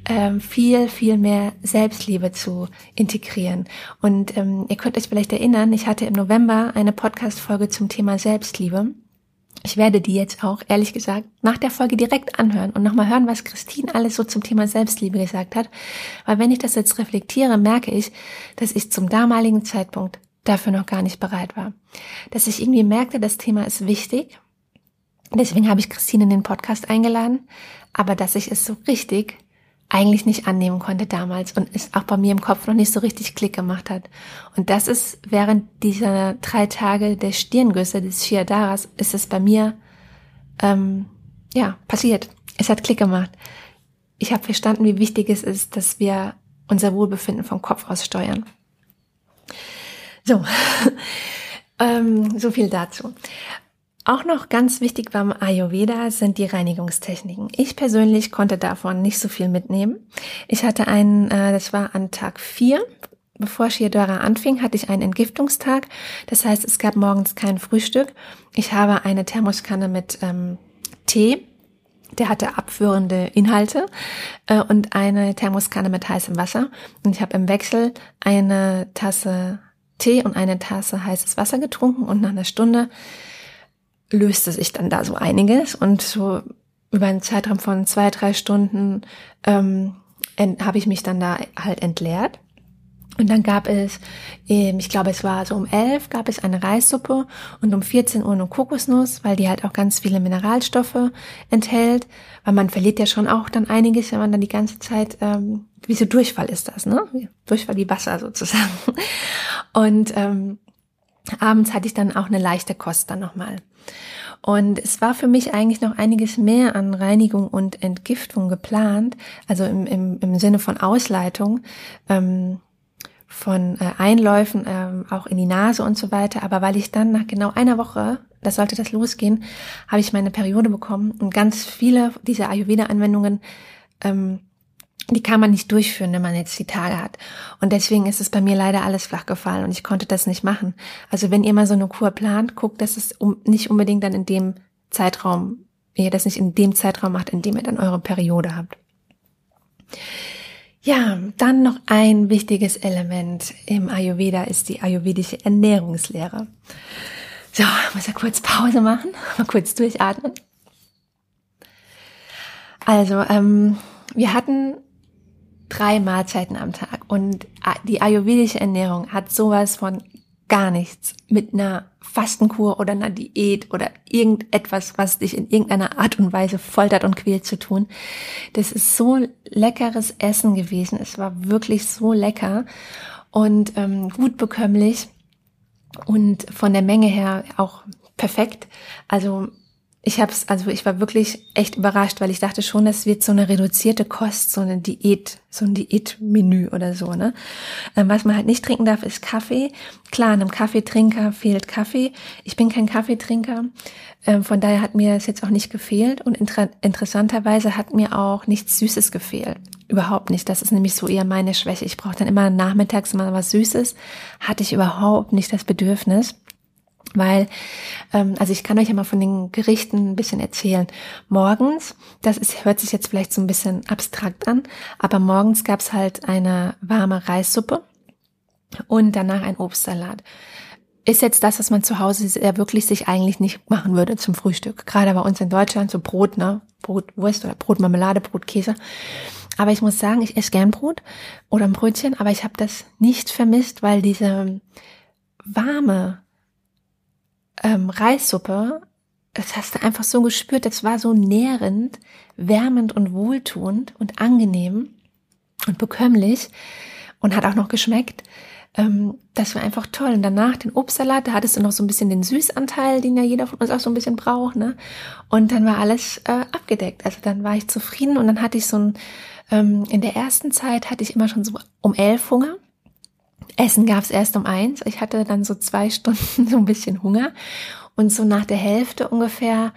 ähm, viel, viel mehr Selbstliebe zu integrieren. Und ähm, ihr könnt euch vielleicht erinnern, ich hatte im November eine Podcast-Folge zum Thema Selbstliebe. Ich werde die jetzt auch, ehrlich gesagt, nach der Folge direkt anhören und nochmal hören, was Christine alles so zum Thema Selbstliebe gesagt hat. Weil wenn ich das jetzt reflektiere, merke ich, dass ich zum damaligen Zeitpunkt dafür noch gar nicht bereit war. Dass ich irgendwie merkte, das Thema ist wichtig. Deswegen habe ich Christine in den Podcast eingeladen. Aber dass ich es so richtig eigentlich nicht annehmen konnte damals und es auch bei mir im Kopf noch nicht so richtig Klick gemacht hat. Und das ist während dieser drei Tage der Stirngüsse des Shiadaras ist es bei mir ähm, ja passiert. Es hat Klick gemacht. Ich habe verstanden, wie wichtig es ist, dass wir unser Wohlbefinden vom Kopf aus steuern. So, *laughs* ähm, so viel dazu. Auch noch ganz wichtig beim Ayurveda sind die Reinigungstechniken. Ich persönlich konnte davon nicht so viel mitnehmen. Ich hatte einen, äh, das war an Tag vier, bevor Shiodara anfing, hatte ich einen Entgiftungstag. Das heißt, es gab morgens kein Frühstück. Ich habe eine Thermoskanne mit ähm, Tee der hatte abführende Inhalte äh, und eine Thermoskanne mit heißem Wasser. Und ich habe im Wechsel eine Tasse Tee und eine Tasse heißes Wasser getrunken und nach einer Stunde löste sich dann da so einiges und so über einen Zeitraum von zwei, drei Stunden ähm, habe ich mich dann da halt entleert. Und dann gab es, ähm, ich glaube, es war so um elf, gab es eine Reissuppe und um 14 Uhr eine Kokosnuss, weil die halt auch ganz viele Mineralstoffe enthält. Weil man verliert ja schon auch dann einiges, wenn man dann die ganze Zeit, ähm, wie so Durchfall ist das, ne? Durchfall wie Wasser sozusagen. *laughs* Und ähm, abends hatte ich dann auch eine leichte Kost dann nochmal. Und es war für mich eigentlich noch einiges mehr an Reinigung und Entgiftung geplant, also im, im, im Sinne von Ausleitung. Ähm, von äh, Einläufen, ähm, auch in die Nase und so weiter. Aber weil ich dann nach genau einer Woche, das sollte das losgehen, habe ich meine Periode bekommen und ganz viele dieser Ayurveda-Anwendungen, ähm, die kann man nicht durchführen, wenn man jetzt die Tage hat. Und deswegen ist es bei mir leider alles flach gefallen und ich konnte das nicht machen. Also wenn ihr mal so eine Kur plant, guckt, dass es um, nicht unbedingt dann in dem Zeitraum, ihr das nicht in dem Zeitraum macht, in dem ihr dann eure Periode habt. Ja, dann noch ein wichtiges Element im Ayurveda ist die ayurvedische Ernährungslehre. So, muss ja kurz Pause machen, *laughs* mal kurz durchatmen. Also, ähm, wir hatten drei Mahlzeiten am Tag und die ayurvedische Ernährung hat sowas von gar nichts mit einer Fastenkur oder einer Diät oder irgendetwas, was dich in irgendeiner Art und Weise foltert und quält zu tun. Das ist so leckeres Essen gewesen. Es war wirklich so lecker und ähm, gut bekömmlich und von der Menge her auch perfekt. Also ich hab's, also ich war wirklich echt überrascht, weil ich dachte schon, das wird so eine reduzierte Kost, so eine Diät, so ein Diätmenü oder so, ne? Ähm, was man halt nicht trinken darf, ist Kaffee. Klar, einem Kaffeetrinker fehlt Kaffee. Ich bin kein Kaffeetrinker, ähm, von daher hat mir das jetzt auch nicht gefehlt und inter interessanterweise hat mir auch nichts Süßes gefehlt. Überhaupt nicht. Das ist nämlich so eher meine Schwäche. Ich brauche dann immer nachmittags mal was Süßes. Hatte ich überhaupt nicht das Bedürfnis. Weil, ähm, also ich kann euch ja mal von den Gerichten ein bisschen erzählen. Morgens, das ist, hört sich jetzt vielleicht so ein bisschen abstrakt an, aber morgens gab's halt eine warme Reissuppe und danach ein Obstsalat. Ist jetzt das, was man zu Hause sehr wirklich sich eigentlich nicht machen würde zum Frühstück. Gerade bei uns in Deutschland so Brot, ne? Brotwurst oder Brotmarmelade, Brotkäse. Aber ich muss sagen, ich esse gern Brot oder ein Brötchen, aber ich habe das nicht vermisst, weil diese warme ähm, Reissuppe, das hast du einfach so gespürt, das war so nährend, wärmend und wohltuend und angenehm und bekömmlich und hat auch noch geschmeckt. Ähm, das war einfach toll. Und danach den Obstsalat, da hattest du noch so ein bisschen den Süßanteil, den ja jeder von uns auch so ein bisschen braucht. Ne? Und dann war alles äh, abgedeckt. Also dann war ich zufrieden und dann hatte ich so ein, ähm, in der ersten Zeit hatte ich immer schon so um elf Hunger. Essen gab's erst um eins. Ich hatte dann so zwei *laughs* Stunden so ein bisschen Hunger. Und so nach der Hälfte ungefähr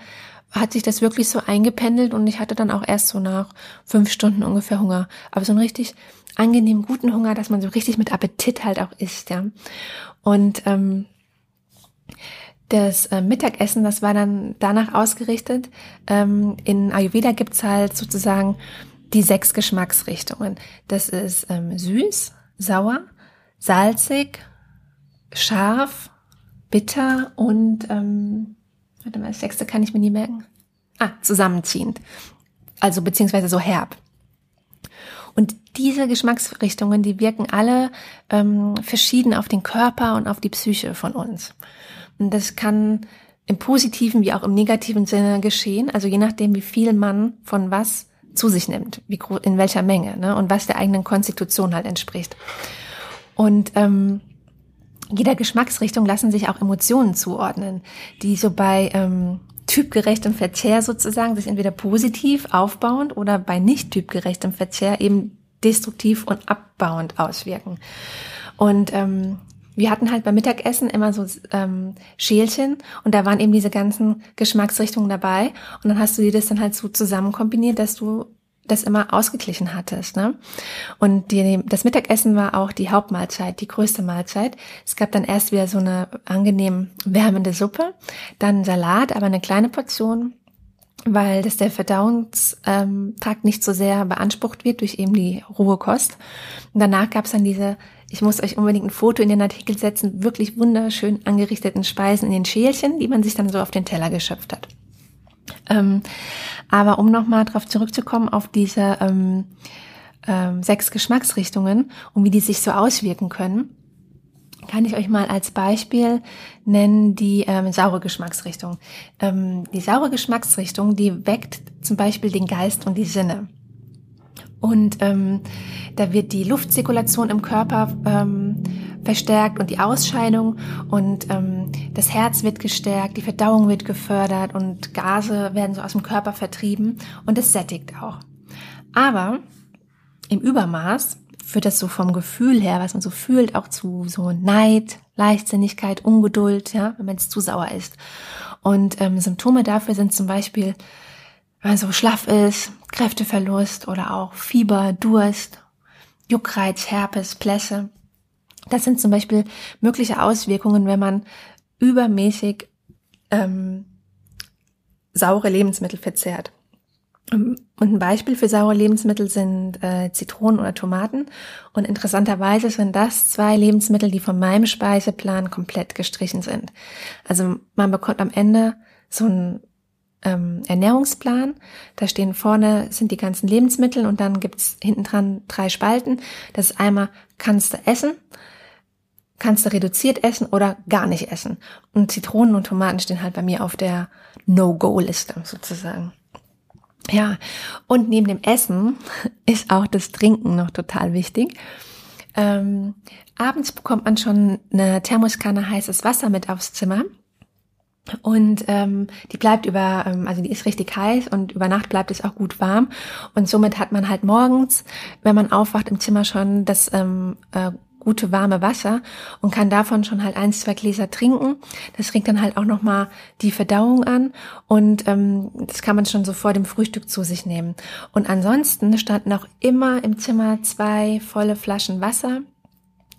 hat sich das wirklich so eingependelt und ich hatte dann auch erst so nach fünf Stunden ungefähr Hunger. Aber so einen richtig angenehmen, guten Hunger, dass man so richtig mit Appetit halt auch isst, ja. Und ähm, das äh, Mittagessen, das war dann danach ausgerichtet. Ähm, in Ayurveda gibt's halt sozusagen die sechs Geschmacksrichtungen. Das ist ähm, süß, sauer, salzig, scharf, bitter und ähm, Warte mal, das sechste kann ich mir nie merken. Ah, zusammenziehend. Also beziehungsweise so herb. Und diese Geschmacksrichtungen, die wirken alle ähm, verschieden auf den Körper und auf die Psyche von uns. Und das kann im positiven wie auch im negativen Sinne geschehen, also je nachdem, wie viel man von was zu sich nimmt, wie in welcher Menge ne, und was der eigenen Konstitution halt entspricht. Und ähm, jeder Geschmacksrichtung lassen sich auch Emotionen zuordnen, die so bei ähm, typgerechtem Verzehr sozusagen sich entweder positiv aufbauend oder bei nicht typgerechtem Verzehr eben destruktiv und abbauend auswirken. Und ähm, wir hatten halt beim Mittagessen immer so ähm, Schälchen und da waren eben diese ganzen Geschmacksrichtungen dabei und dann hast du dir das dann halt so zusammen kombiniert, dass du das immer ausgeglichen hattest. Ne? Und die, das Mittagessen war auch die Hauptmahlzeit, die größte Mahlzeit. Es gab dann erst wieder so eine angenehm wärmende Suppe, dann Salat, aber eine kleine Portion, weil das der Verdauungstag nicht so sehr beansprucht wird durch eben die rohe Kost. Und danach gab es dann diese, ich muss euch unbedingt ein Foto in den Artikel setzen, wirklich wunderschön angerichteten Speisen in den Schälchen, die man sich dann so auf den Teller geschöpft hat. Ähm, aber um nochmal darauf zurückzukommen, auf diese ähm, ähm, sechs Geschmacksrichtungen und wie die sich so auswirken können, kann ich euch mal als Beispiel nennen die ähm, saure Geschmacksrichtung. Ähm, die saure Geschmacksrichtung, die weckt zum Beispiel den Geist und die Sinne. Und ähm, da wird die Luftzirkulation im Körper ähm, verstärkt und die Ausscheidung und ähm, das Herz wird gestärkt, die Verdauung wird gefördert und Gase werden so aus dem Körper vertrieben und es sättigt auch. Aber im Übermaß führt das so vom Gefühl her, was man so fühlt, auch zu so Neid, Leichtsinnigkeit, Ungeduld, ja, wenn man es zu sauer ist. Und ähm, Symptome dafür sind zum Beispiel, wenn man so schlaff ist, Kräfteverlust oder auch Fieber, Durst, Juckreiz, Herpes, Plässe. Das sind zum Beispiel mögliche Auswirkungen, wenn man übermäßig ähm, saure Lebensmittel verzehrt. Und ein Beispiel für saure Lebensmittel sind äh, Zitronen oder Tomaten. Und interessanterweise sind das zwei Lebensmittel, die von meinem Speiseplan komplett gestrichen sind. Also man bekommt am Ende so ein ähm, Ernährungsplan. Da stehen vorne sind die ganzen Lebensmittel und dann gibt's hinten dran drei Spalten. Das ist einmal kannst du essen, kannst du reduziert essen oder gar nicht essen. Und Zitronen und Tomaten stehen halt bei mir auf der No-Go-Liste sozusagen. Ja, und neben dem Essen *laughs* ist auch das Trinken noch total wichtig. Ähm, abends bekommt man schon eine Thermoskanne heißes Wasser mit aufs Zimmer. Und ähm, die bleibt über, ähm, also die ist richtig heiß und über Nacht bleibt es auch gut warm. Und somit hat man halt morgens, wenn man aufwacht im Zimmer schon das ähm, äh, gute warme Wasser und kann davon schon halt eins, zwei Gläser trinken. Das regt dann halt auch nochmal die Verdauung an und ähm, das kann man schon so vor dem Frühstück zu sich nehmen. Und ansonsten standen auch immer im Zimmer zwei volle Flaschen Wasser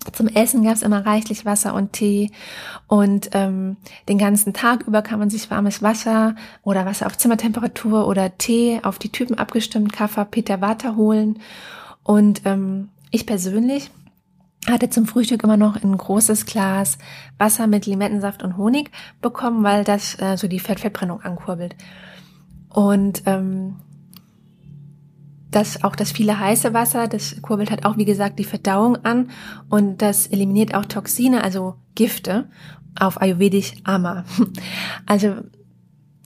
zum Essen gab es immer reichlich Wasser und Tee und ähm, den ganzen Tag über kann man sich warmes Wasser oder Wasser auf Zimmertemperatur oder Tee auf die Typen abgestimmt, Kaffer, Peter Water holen. Und ähm, ich persönlich hatte zum Frühstück immer noch ein großes Glas Wasser mit Limettensaft und Honig bekommen, weil das äh, so die Fettverbrennung ankurbelt. Und ähm, das auch das viele heiße Wasser, das kurbelt halt auch wie gesagt die Verdauung an und das eliminiert auch Toxine, also Gifte auf Ayurvedisch Ama. *laughs* Also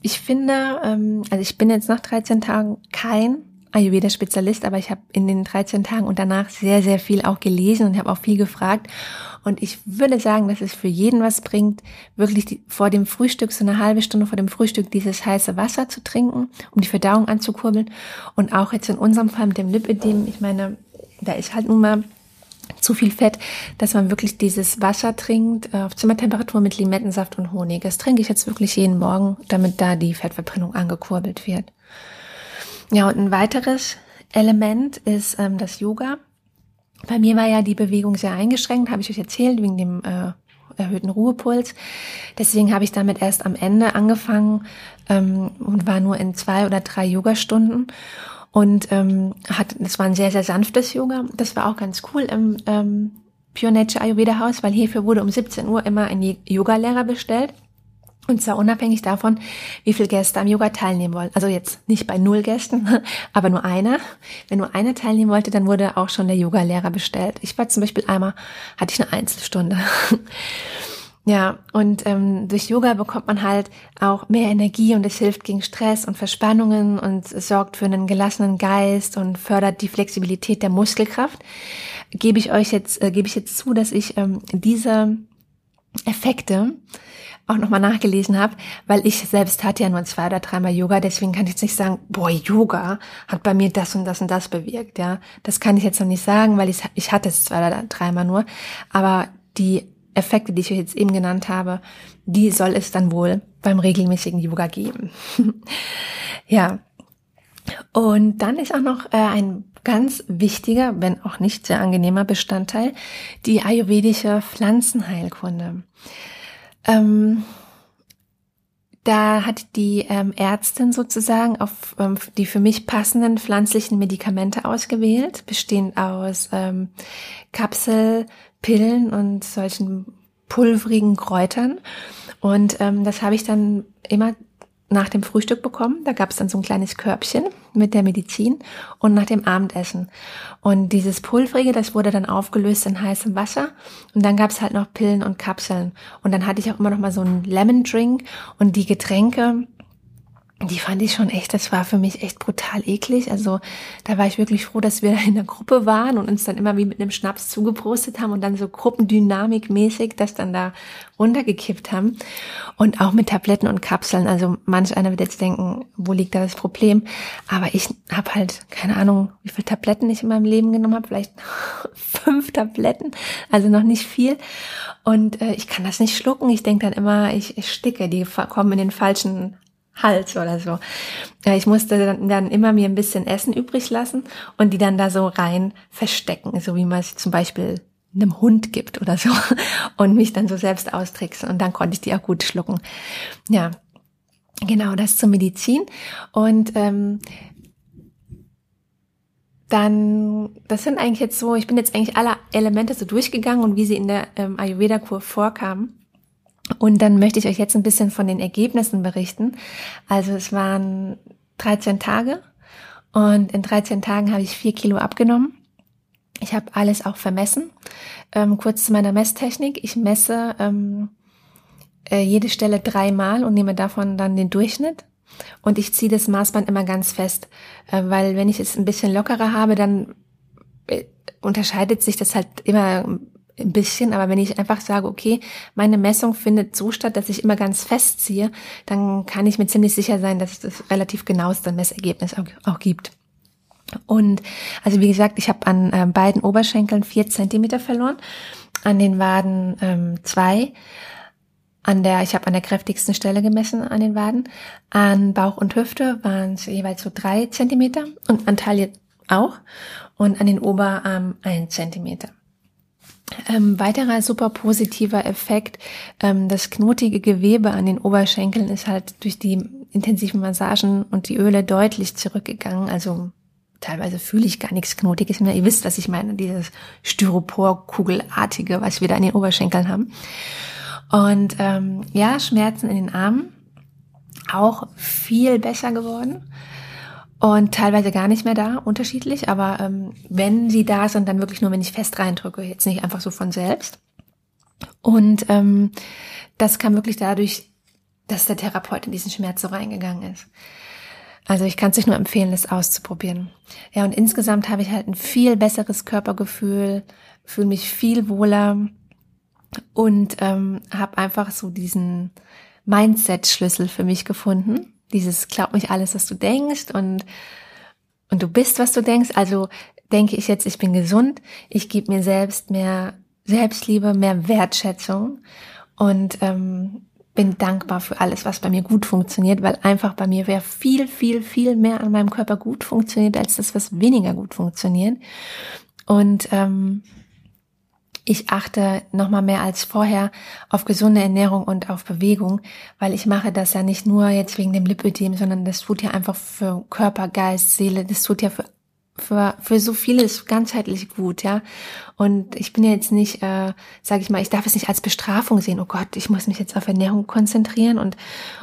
ich finde, ähm, also ich bin jetzt nach 13 Tagen kein Ayurveda-Spezialist, aber ich habe in den 13 Tagen und danach sehr, sehr viel auch gelesen und habe auch viel gefragt. Und ich würde sagen, dass es für jeden was bringt, wirklich die, vor dem Frühstück, so eine halbe Stunde vor dem Frühstück, dieses heiße Wasser zu trinken, um die Verdauung anzukurbeln. Und auch jetzt in unserem Fall mit dem Lipödem, ich meine, da ist halt nun mal zu viel Fett, dass man wirklich dieses Wasser trinkt äh, auf Zimmertemperatur mit Limettensaft und Honig. Das trinke ich jetzt wirklich jeden Morgen, damit da die Fettverbrennung angekurbelt wird. Ja, und ein weiteres Element ist ähm, das Yoga. Bei mir war ja die Bewegung sehr eingeschränkt, habe ich euch erzählt, wegen dem äh, erhöhten Ruhepuls. Deswegen habe ich damit erst am Ende angefangen ähm, und war nur in zwei oder drei Yogastunden. Und ähm, hat, das war ein sehr, sehr sanftes Yoga. Das war auch ganz cool im ähm, Pure Nature Ayurveda Haus, weil hierfür wurde um 17 Uhr immer ein Yoga-Lehrer bestellt. Und zwar unabhängig davon, wie viele Gäste am Yoga teilnehmen wollen. Also jetzt nicht bei null Gästen, *laughs* aber nur einer. Wenn nur einer teilnehmen wollte, dann wurde auch schon der Yoga-Lehrer bestellt. Ich war zum Beispiel einmal, hatte ich eine Einzelstunde. *laughs* Ja, und ähm, durch Yoga bekommt man halt auch mehr Energie und es hilft gegen Stress und Verspannungen und es sorgt für einen gelassenen Geist und fördert die Flexibilität der Muskelkraft. Gebe ich euch jetzt, äh, gebe ich jetzt zu, dass ich ähm, diese Effekte auch nochmal nachgelesen habe, weil ich selbst hatte ja nur zwei oder dreimal Yoga, deswegen kann ich jetzt nicht sagen, boah, Yoga hat bei mir das und das und das bewirkt, ja. Das kann ich jetzt noch nicht sagen, weil ich, ich hatte es zwei oder dreimal nur. Aber die Effekte, die ich jetzt eben genannt habe, die soll es dann wohl beim regelmäßigen Yoga geben. *laughs* ja. Und dann ist auch noch äh, ein ganz wichtiger, wenn auch nicht sehr angenehmer Bestandteil, die ayurvedische Pflanzenheilkunde. Ähm, da hat die ähm, Ärztin sozusagen auf ähm, die für mich passenden pflanzlichen Medikamente ausgewählt, bestehend aus ähm, Kapsel, Pillen und solchen pulverigen Kräutern. Und ähm, das habe ich dann immer nach dem Frühstück bekommen. Da gab es dann so ein kleines Körbchen mit der Medizin und nach dem Abendessen. Und dieses Pulverige, das wurde dann aufgelöst in heißem Wasser. Und dann gab es halt noch Pillen und Kapseln. Und dann hatte ich auch immer noch mal so einen Lemon Drink und die Getränke die fand ich schon echt, das war für mich echt brutal eklig. Also da war ich wirklich froh, dass wir in der Gruppe waren und uns dann immer wie mit einem Schnaps zugeprostet haben und dann so gruppendynamikmäßig das dann da runtergekippt haben. Und auch mit Tabletten und Kapseln. Also manch einer wird jetzt denken, wo liegt da das Problem? Aber ich habe halt keine Ahnung, wie viele Tabletten ich in meinem Leben genommen habe. Vielleicht *laughs* fünf Tabletten, also noch nicht viel. Und äh, ich kann das nicht schlucken. Ich denke dann immer, ich, ich sticke. Die kommen in den falschen Hals oder so. Ja, ich musste dann, immer mir ein bisschen Essen übrig lassen und die dann da so rein verstecken, so wie man es zum Beispiel einem Hund gibt oder so *laughs* und mich dann so selbst austricksen und dann konnte ich die auch gut schlucken. Ja, genau, das zur Medizin und ähm, dann, das sind eigentlich jetzt so, ich bin jetzt eigentlich alle Elemente so durchgegangen und wie sie in der ähm, Ayurveda-Kur vorkamen. Und dann möchte ich euch jetzt ein bisschen von den Ergebnissen berichten. Also es waren 13 Tage und in 13 Tagen habe ich vier Kilo abgenommen. Ich habe alles auch vermessen. Ähm, kurz zu meiner Messtechnik. Ich messe ähm, äh, jede Stelle dreimal und nehme davon dann den Durchschnitt. Und ich ziehe das Maßband immer ganz fest, äh, weil wenn ich es ein bisschen lockerer habe, dann äh, unterscheidet sich das halt immer ein bisschen, aber wenn ich einfach sage, okay, meine Messung findet so statt, dass ich immer ganz festziehe, dann kann ich mir ziemlich sicher sein, dass es das relativ genaueste Messergebnis auch, auch gibt. Und also wie gesagt, ich habe an äh, beiden Oberschenkeln vier Zentimeter verloren, an den Waden ähm, zwei, an der, ich habe an der kräftigsten Stelle gemessen an den Waden, an Bauch und Hüfte waren es jeweils so drei Zentimeter und an Taille auch und an den Oberarm ein Zentimeter. Ähm, weiterer super positiver Effekt, ähm, das knotige Gewebe an den Oberschenkeln ist halt durch die intensiven Massagen und die Öle deutlich zurückgegangen. Also teilweise fühle ich gar nichts Knotiges mehr. Ihr wisst, was ich meine, dieses Styropor-Kugelartige, was wir da in den Oberschenkeln haben. Und ähm, ja, Schmerzen in den Armen auch viel besser geworden und teilweise gar nicht mehr da, unterschiedlich. Aber ähm, wenn sie da sind, dann wirklich nur, wenn ich fest reindrücke, jetzt nicht einfach so von selbst. Und ähm, das kam wirklich dadurch, dass der Therapeut in diesen Schmerz so reingegangen ist. Also ich kann es euch nur empfehlen, das auszuprobieren. Ja, und insgesamt habe ich halt ein viel besseres Körpergefühl, fühle mich viel wohler und ähm, habe einfach so diesen Mindset-Schlüssel für mich gefunden. Dieses glaub mich alles, was du denkst und und du bist, was du denkst. Also denke ich jetzt, ich bin gesund, ich gebe mir selbst mehr Selbstliebe, mehr Wertschätzung und ähm, bin dankbar für alles, was bei mir gut funktioniert, weil einfach bei mir wäre viel, viel, viel mehr an meinem Körper gut funktioniert, als das, was weniger gut funktioniert. Und ähm, ich achte noch mal mehr als vorher auf gesunde Ernährung und auf Bewegung, weil ich mache das ja nicht nur jetzt wegen dem Lipödem, sondern das tut ja einfach für Körper, Geist, Seele, das tut ja für für, für so vieles ganzheitlich gut, ja. Und ich bin ja jetzt nicht, äh, sage ich mal, ich darf es nicht als Bestrafung sehen. Oh Gott, ich muss mich jetzt auf Ernährung konzentrieren und,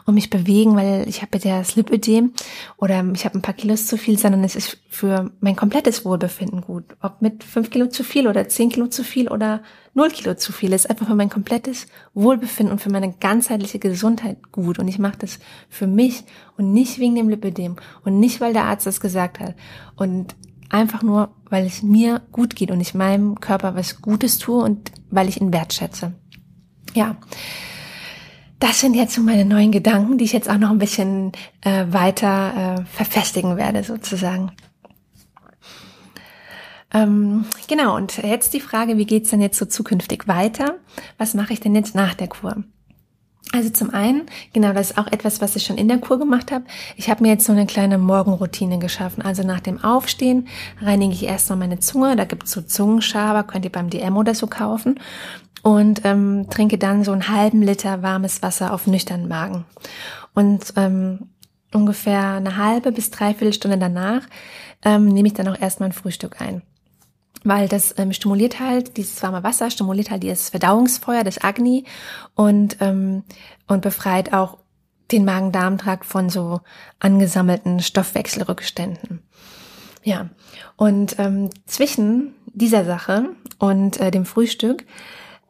und mich bewegen, weil ich habe ja das Lipödem oder ich habe ein paar Kilos zu viel, sondern es ist für mein komplettes Wohlbefinden gut. Ob mit fünf Kilo zu viel oder zehn Kilo zu viel oder null Kilo zu viel, ist einfach für mein komplettes Wohlbefinden und für meine ganzheitliche Gesundheit gut. Und ich mache das für mich und nicht wegen dem Lipödem und nicht, weil der Arzt das gesagt hat. Und einfach nur, weil es mir gut geht und ich meinem Körper was Gutes tue und weil ich ihn wertschätze. Ja, das sind jetzt so meine neuen Gedanken, die ich jetzt auch noch ein bisschen äh, weiter äh, verfestigen werde, sozusagen. Ähm, genau, und jetzt die Frage, wie geht's denn jetzt so zukünftig weiter? Was mache ich denn jetzt nach der Kur? Also zum einen, genau, das ist auch etwas, was ich schon in der Kur gemacht habe. Ich habe mir jetzt so eine kleine Morgenroutine geschaffen. Also nach dem Aufstehen reinige ich erstmal meine Zunge. Da gibt's so Zungenschaber, könnt ihr beim DM oder so kaufen. Und ähm, trinke dann so einen halben Liter warmes Wasser auf nüchternen Magen. Und ähm, ungefähr eine halbe bis dreiviertel Stunde danach ähm, nehme ich dann auch erstmal ein Frühstück ein weil das ähm, stimuliert halt, dieses warme Wasser stimuliert halt dieses Verdauungsfeuer, das Agni und, ähm, und befreit auch den Magen-Darm-Trakt von so angesammelten Stoffwechselrückständen. Ja, und ähm, zwischen dieser Sache und äh, dem Frühstück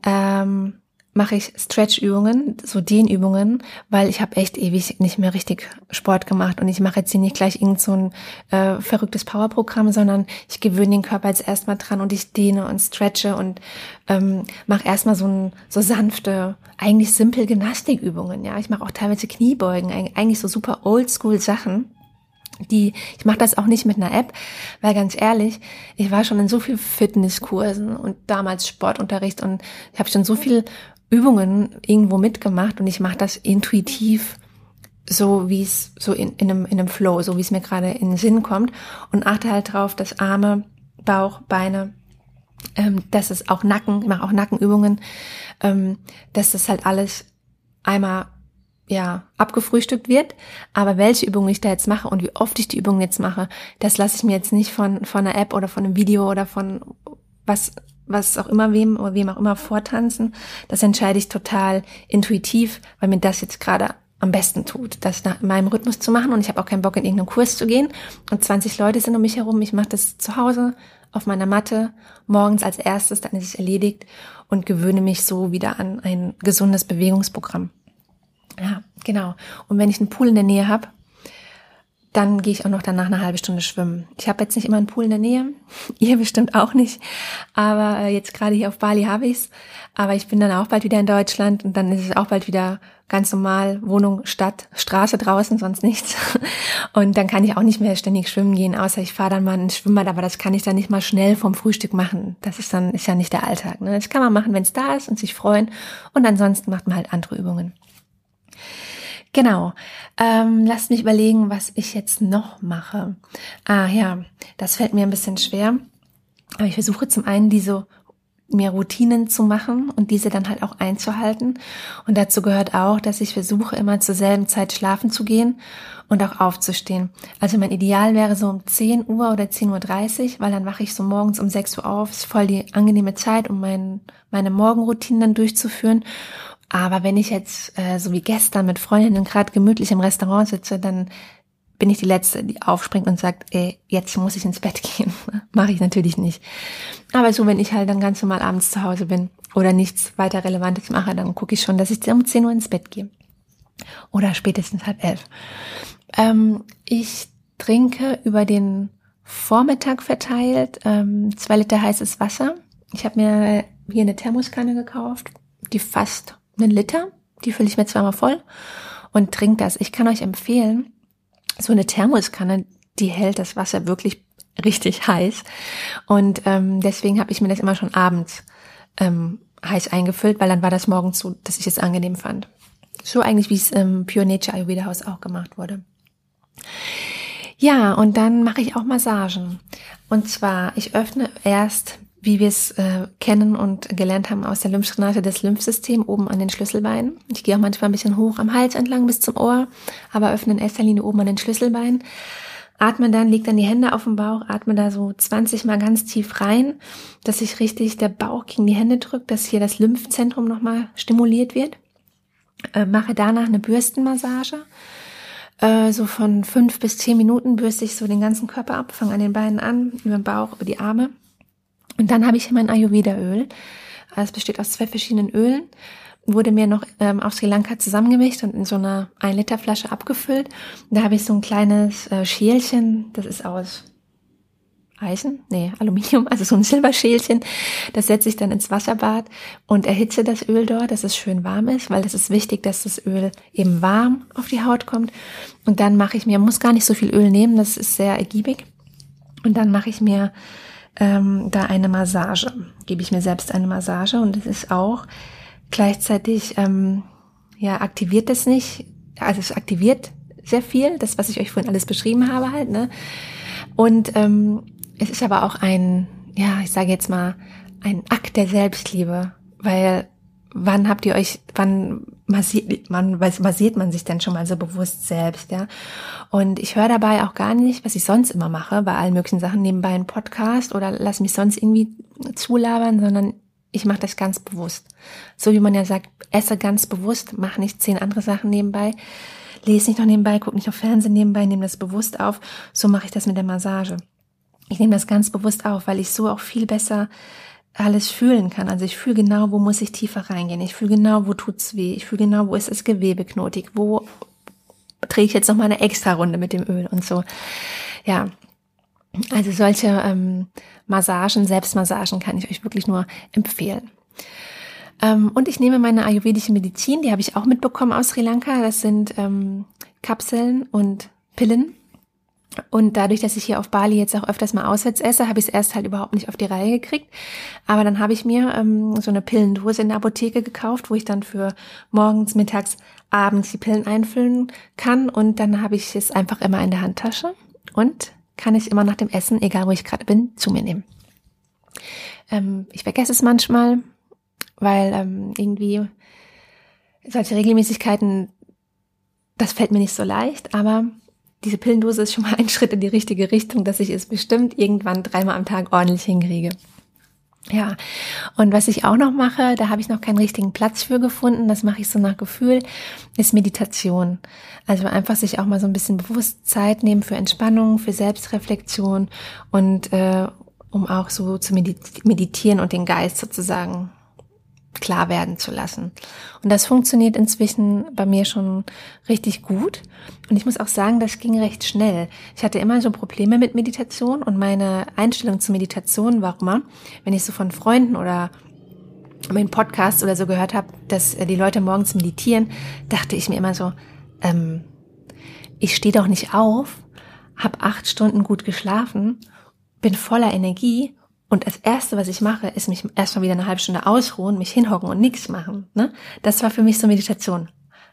ähm, mache ich Stretch-Übungen, so Dehnübungen, weil ich habe echt ewig nicht mehr richtig Sport gemacht und ich mache jetzt hier nicht gleich irgend so ein äh, verrücktes Powerprogramm, sondern ich gewöhne den Körper jetzt erstmal dran und ich dehne und stretche und ähm, mache erstmal so ein, so sanfte, eigentlich simpel Gymnastikübungen. Ja, ich mache auch teilweise Kniebeugen, eigentlich so super Oldschool Sachen die, ich mache das auch nicht mit einer App, weil ganz ehrlich, ich war schon in so viel Fitnesskursen und damals Sportunterricht und ich habe schon so viel Übungen irgendwo mitgemacht und ich mache das intuitiv so wie es so in, in, einem, in einem Flow, so wie es mir gerade in den Sinn kommt und achte halt drauf, dass Arme, Bauch, Beine, ähm, dass es auch Nacken, ich mache auch Nackenübungen, ähm, dass das halt alles einmal ja abgefrühstückt wird. Aber welche Übungen ich da jetzt mache und wie oft ich die Übungen jetzt mache, das lasse ich mir jetzt nicht von von einer App oder von einem Video oder von was was auch immer wem oder wem auch immer vortanzen, das entscheide ich total intuitiv, weil mir das jetzt gerade am besten tut, das nach meinem Rhythmus zu machen und ich habe auch keinen Bock in irgendeinen Kurs zu gehen und 20 Leute sind um mich herum, ich mache das zu Hause auf meiner Matte morgens als erstes, dann ist es erledigt und gewöhne mich so wieder an ein gesundes Bewegungsprogramm. Ja, genau. Und wenn ich einen Pool in der Nähe habe, dann gehe ich auch noch danach eine halbe Stunde schwimmen. Ich habe jetzt nicht immer einen Pool in der Nähe, *laughs* ihr bestimmt auch nicht, aber äh, jetzt gerade hier auf Bali habe ich's. Aber ich bin dann auch bald wieder in Deutschland und dann ist es auch bald wieder ganz normal Wohnung, Stadt, Straße draußen, sonst nichts. *laughs* Und dann kann ich auch nicht mehr ständig schwimmen gehen, außer ich fahre dann mal ins Schwimmbad, aber das kann ich dann nicht mal schnell vom Frühstück machen. Das ist dann ist ja nicht der Alltag. Ne? Das kann man machen, wenn es da ist und sich freuen. Und ansonsten macht man halt andere Übungen. Genau. Ähm, lasst mich überlegen, was ich jetzt noch mache. Ah ja, das fällt mir ein bisschen schwer. Aber ich versuche zum einen diese mir Routinen zu machen und diese dann halt auch einzuhalten. Und dazu gehört auch, dass ich versuche, immer zur selben Zeit schlafen zu gehen und auch aufzustehen. Also mein Ideal wäre so um 10 Uhr oder 10.30 Uhr, weil dann wache ich so morgens um 6 Uhr auf. Ist voll die angenehme Zeit, um mein, meine Morgenroutinen dann durchzuführen. Aber wenn ich jetzt, äh, so wie gestern mit Freundinnen gerade gemütlich im Restaurant sitze, dann bin ich die Letzte, die aufspringt und sagt, ey, jetzt muss ich ins Bett *laughs* gehen. Mache ich natürlich nicht. Aber so, wenn ich halt dann ganz normal abends zu Hause bin oder nichts weiter Relevantes mache, dann gucke ich schon, dass ich um 10 Uhr ins Bett gehe. Oder spätestens halb elf. Ähm, ich trinke über den Vormittag verteilt ähm, zwei Liter heißes Wasser. Ich habe mir hier eine Thermoskanne gekauft, die fast einen Liter. Die fülle ich mir zweimal voll und trinke das. Ich kann euch empfehlen, so eine Thermoskanne, die hält das Wasser wirklich richtig heiß. Und ähm, deswegen habe ich mir das immer schon abends ähm, heiß eingefüllt, weil dann war das morgens so, dass ich es angenehm fand. So eigentlich, wie es im Pure Nature Ayurveda Haus auch gemacht wurde. Ja, und dann mache ich auch Massagen. Und zwar, ich öffne erst, wie wir es äh, kennen und gelernt haben aus der Lymphdrainage, das Lymphsystem oben an den Schlüsselbeinen. Ich gehe auch manchmal ein bisschen hoch am Hals entlang bis zum Ohr, aber öffne in erster Linie oben an den Schlüsselbeinen. Atme dann, leg dann die Hände auf den Bauch, atme da so 20 mal ganz tief rein, dass sich richtig der Bauch gegen die Hände drückt, dass hier das Lymphzentrum nochmal stimuliert wird. Äh, mache danach eine Bürstenmassage. Äh, so von fünf bis zehn Minuten bürste ich so den ganzen Körper ab, fange an den Beinen an, über den Bauch, über die Arme. Und dann habe ich mein Ayurveda-Öl. Es besteht aus zwei verschiedenen Ölen wurde mir noch ähm, auf Sri Lanka zusammengemischt und in so einer 1 Liter Flasche abgefüllt. Da habe ich so ein kleines äh, Schälchen, das ist aus Eisen, nee, Aluminium, also so ein Silberschälchen. Das setze ich dann ins Wasserbad und erhitze das Öl dort, dass es schön warm ist, weil es ist wichtig, dass das Öl eben warm auf die Haut kommt. Und dann mache ich mir, muss gar nicht so viel Öl nehmen, das ist sehr ergiebig. Und dann mache ich mir ähm, da eine Massage, gebe ich mir selbst eine Massage und es ist auch Gleichzeitig ähm, ja, aktiviert es nicht, also es aktiviert sehr viel, das, was ich euch vorhin alles beschrieben habe halt, ne? Und ähm, es ist aber auch ein, ja, ich sage jetzt mal, ein Akt der Selbstliebe, weil wann habt ihr euch, wann massiert man, massiert man sich denn schon mal so bewusst selbst, ja? Und ich höre dabei auch gar nicht, was ich sonst immer mache, bei allen möglichen Sachen, nebenbei einen Podcast oder lass mich sonst irgendwie zulabern, sondern ich mache das ganz bewusst. So wie man ja sagt, esse ganz bewusst, mach nicht zehn andere Sachen nebenbei, lese nicht noch nebenbei, guck nicht noch Fernsehen nebenbei, nehme das bewusst auf. So mache ich das mit der Massage. Ich nehme das ganz bewusst auf, weil ich so auch viel besser alles fühlen kann. Also ich fühle genau, wo muss ich tiefer reingehen. Ich fühle genau, wo tut's weh. Ich fühle genau, wo ist das Gewebe knotig. Wo drehe ich jetzt noch mal eine extra Runde mit dem Öl und so. Ja, also solche ähm, Massagen, Selbstmassagen kann ich euch wirklich nur empfehlen. Ähm, und ich nehme meine ayurvedische Medizin, die habe ich auch mitbekommen aus Sri Lanka. Das sind ähm, Kapseln und Pillen. Und dadurch, dass ich hier auf Bali jetzt auch öfters mal auswärts esse, habe ich es erst halt überhaupt nicht auf die Reihe gekriegt. Aber dann habe ich mir ähm, so eine Pillendose in der Apotheke gekauft, wo ich dann für morgens, mittags, abends die Pillen einfüllen kann. Und dann habe ich es einfach immer in der Handtasche. Und kann ich immer nach dem Essen, egal wo ich gerade bin, zu mir nehmen. Ähm, ich vergesse es manchmal, weil ähm, irgendwie solche Regelmäßigkeiten, das fällt mir nicht so leicht, aber diese Pillendose ist schon mal ein Schritt in die richtige Richtung, dass ich es bestimmt irgendwann dreimal am Tag ordentlich hinkriege. Ja, und was ich auch noch mache, da habe ich noch keinen richtigen Platz für gefunden, das mache ich so nach Gefühl, ist Meditation. Also einfach sich auch mal so ein bisschen bewusst Zeit nehmen für Entspannung, für Selbstreflexion und äh, um auch so zu meditieren und den Geist sozusagen klar werden zu lassen. Und das funktioniert inzwischen bei mir schon richtig gut. Und ich muss auch sagen, das ging recht schnell. Ich hatte immer so Probleme mit Meditation und meine Einstellung zur Meditation war immer, wenn ich so von Freunden oder meinen Podcast oder so gehört habe, dass die Leute morgens meditieren, dachte ich mir immer so, ähm, ich stehe doch nicht auf, habe acht Stunden gut geschlafen, bin voller Energie und das Erste, was ich mache, ist mich erstmal wieder eine halbe Stunde ausruhen, mich hinhocken und nichts machen. Ne? Das war für mich so Meditation.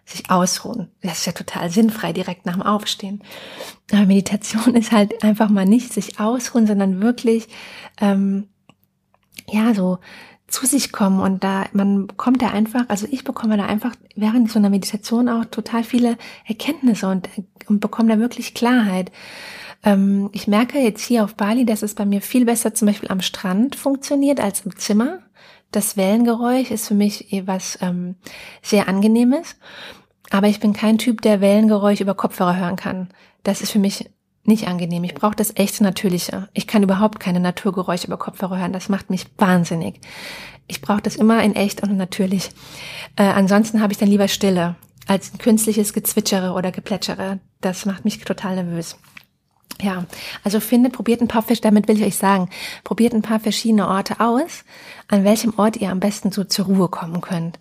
Sich ausruhen. Das ist ja total sinnfrei, direkt nach dem Aufstehen. Aber Meditation *laughs* ist halt einfach mal nicht sich ausruhen, sondern wirklich, ähm, ja, so zu sich kommen und da man bekommt da einfach, also ich bekomme da einfach während so einer Meditation auch total viele Erkenntnisse und, und bekomme da wirklich Klarheit. Ähm, ich merke jetzt hier auf Bali, dass es bei mir viel besser zum Beispiel am Strand funktioniert als im Zimmer. Das Wellengeräusch ist für mich etwas ähm, sehr angenehmes, aber ich bin kein Typ, der Wellengeräusch über Kopfhörer hören kann. Das ist für mich nicht angenehm. Ich brauche das echte Natürliche. Ich kann überhaupt keine Naturgeräusche über Kopfhörer hören. Das macht mich wahnsinnig. Ich brauche das immer in echt und natürlich. Äh, ansonsten habe ich dann lieber Stille als ein künstliches Gezwitschere oder Geplätschere. Das macht mich total nervös. Ja, also findet, probiert ein paar damit will ich euch sagen, probiert ein paar verschiedene Orte aus, an welchem Ort ihr am besten so zur Ruhe kommen könnt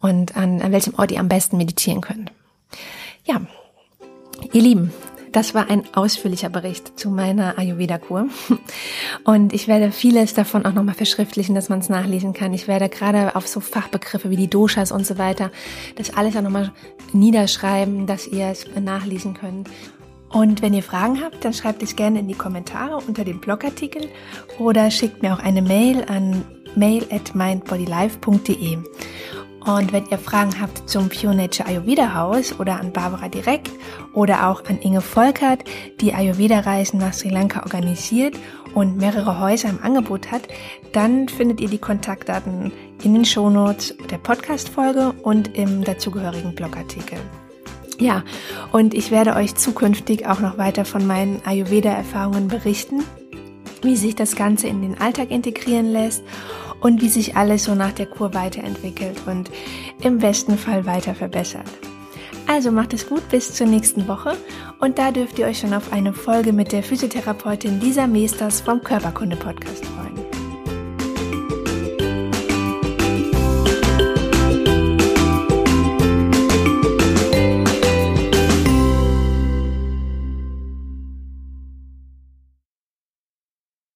und an, an welchem Ort ihr am besten meditieren könnt. Ja, ihr Lieben, das war ein ausführlicher Bericht zu meiner Ayurveda-Kur. *laughs* Und ich werde vieles davon auch nochmal verschriftlichen, dass man es nachlesen kann. Ich werde gerade auf so Fachbegriffe wie die Doshas und so weiter das alles auch nochmal niederschreiben, dass ihr es nachlesen könnt. Und wenn ihr Fragen habt, dann schreibt es gerne in die Kommentare unter dem Blogartikel oder schickt mir auch eine Mail an mail at mindbodylife.de. Und wenn ihr Fragen habt zum Pure Nature Ayurveda Haus oder an Barbara direkt oder auch an Inge Volkert, die Ayurveda-Reisen nach Sri Lanka organisiert und mehrere Häuser im Angebot hat, dann findet ihr die Kontaktdaten in den Shownotes der Podcast-Folge und im dazugehörigen Blogartikel. Ja, und ich werde euch zukünftig auch noch weiter von meinen Ayurveda-Erfahrungen berichten, wie sich das Ganze in den Alltag integrieren lässt und wie sich alles so nach der Kur weiterentwickelt und im besten Fall weiter verbessert. Also macht es gut bis zur nächsten Woche und da dürft ihr euch schon auf eine Folge mit der Physiotherapeutin Lisa Meesters vom Körperkunde Podcast freuen.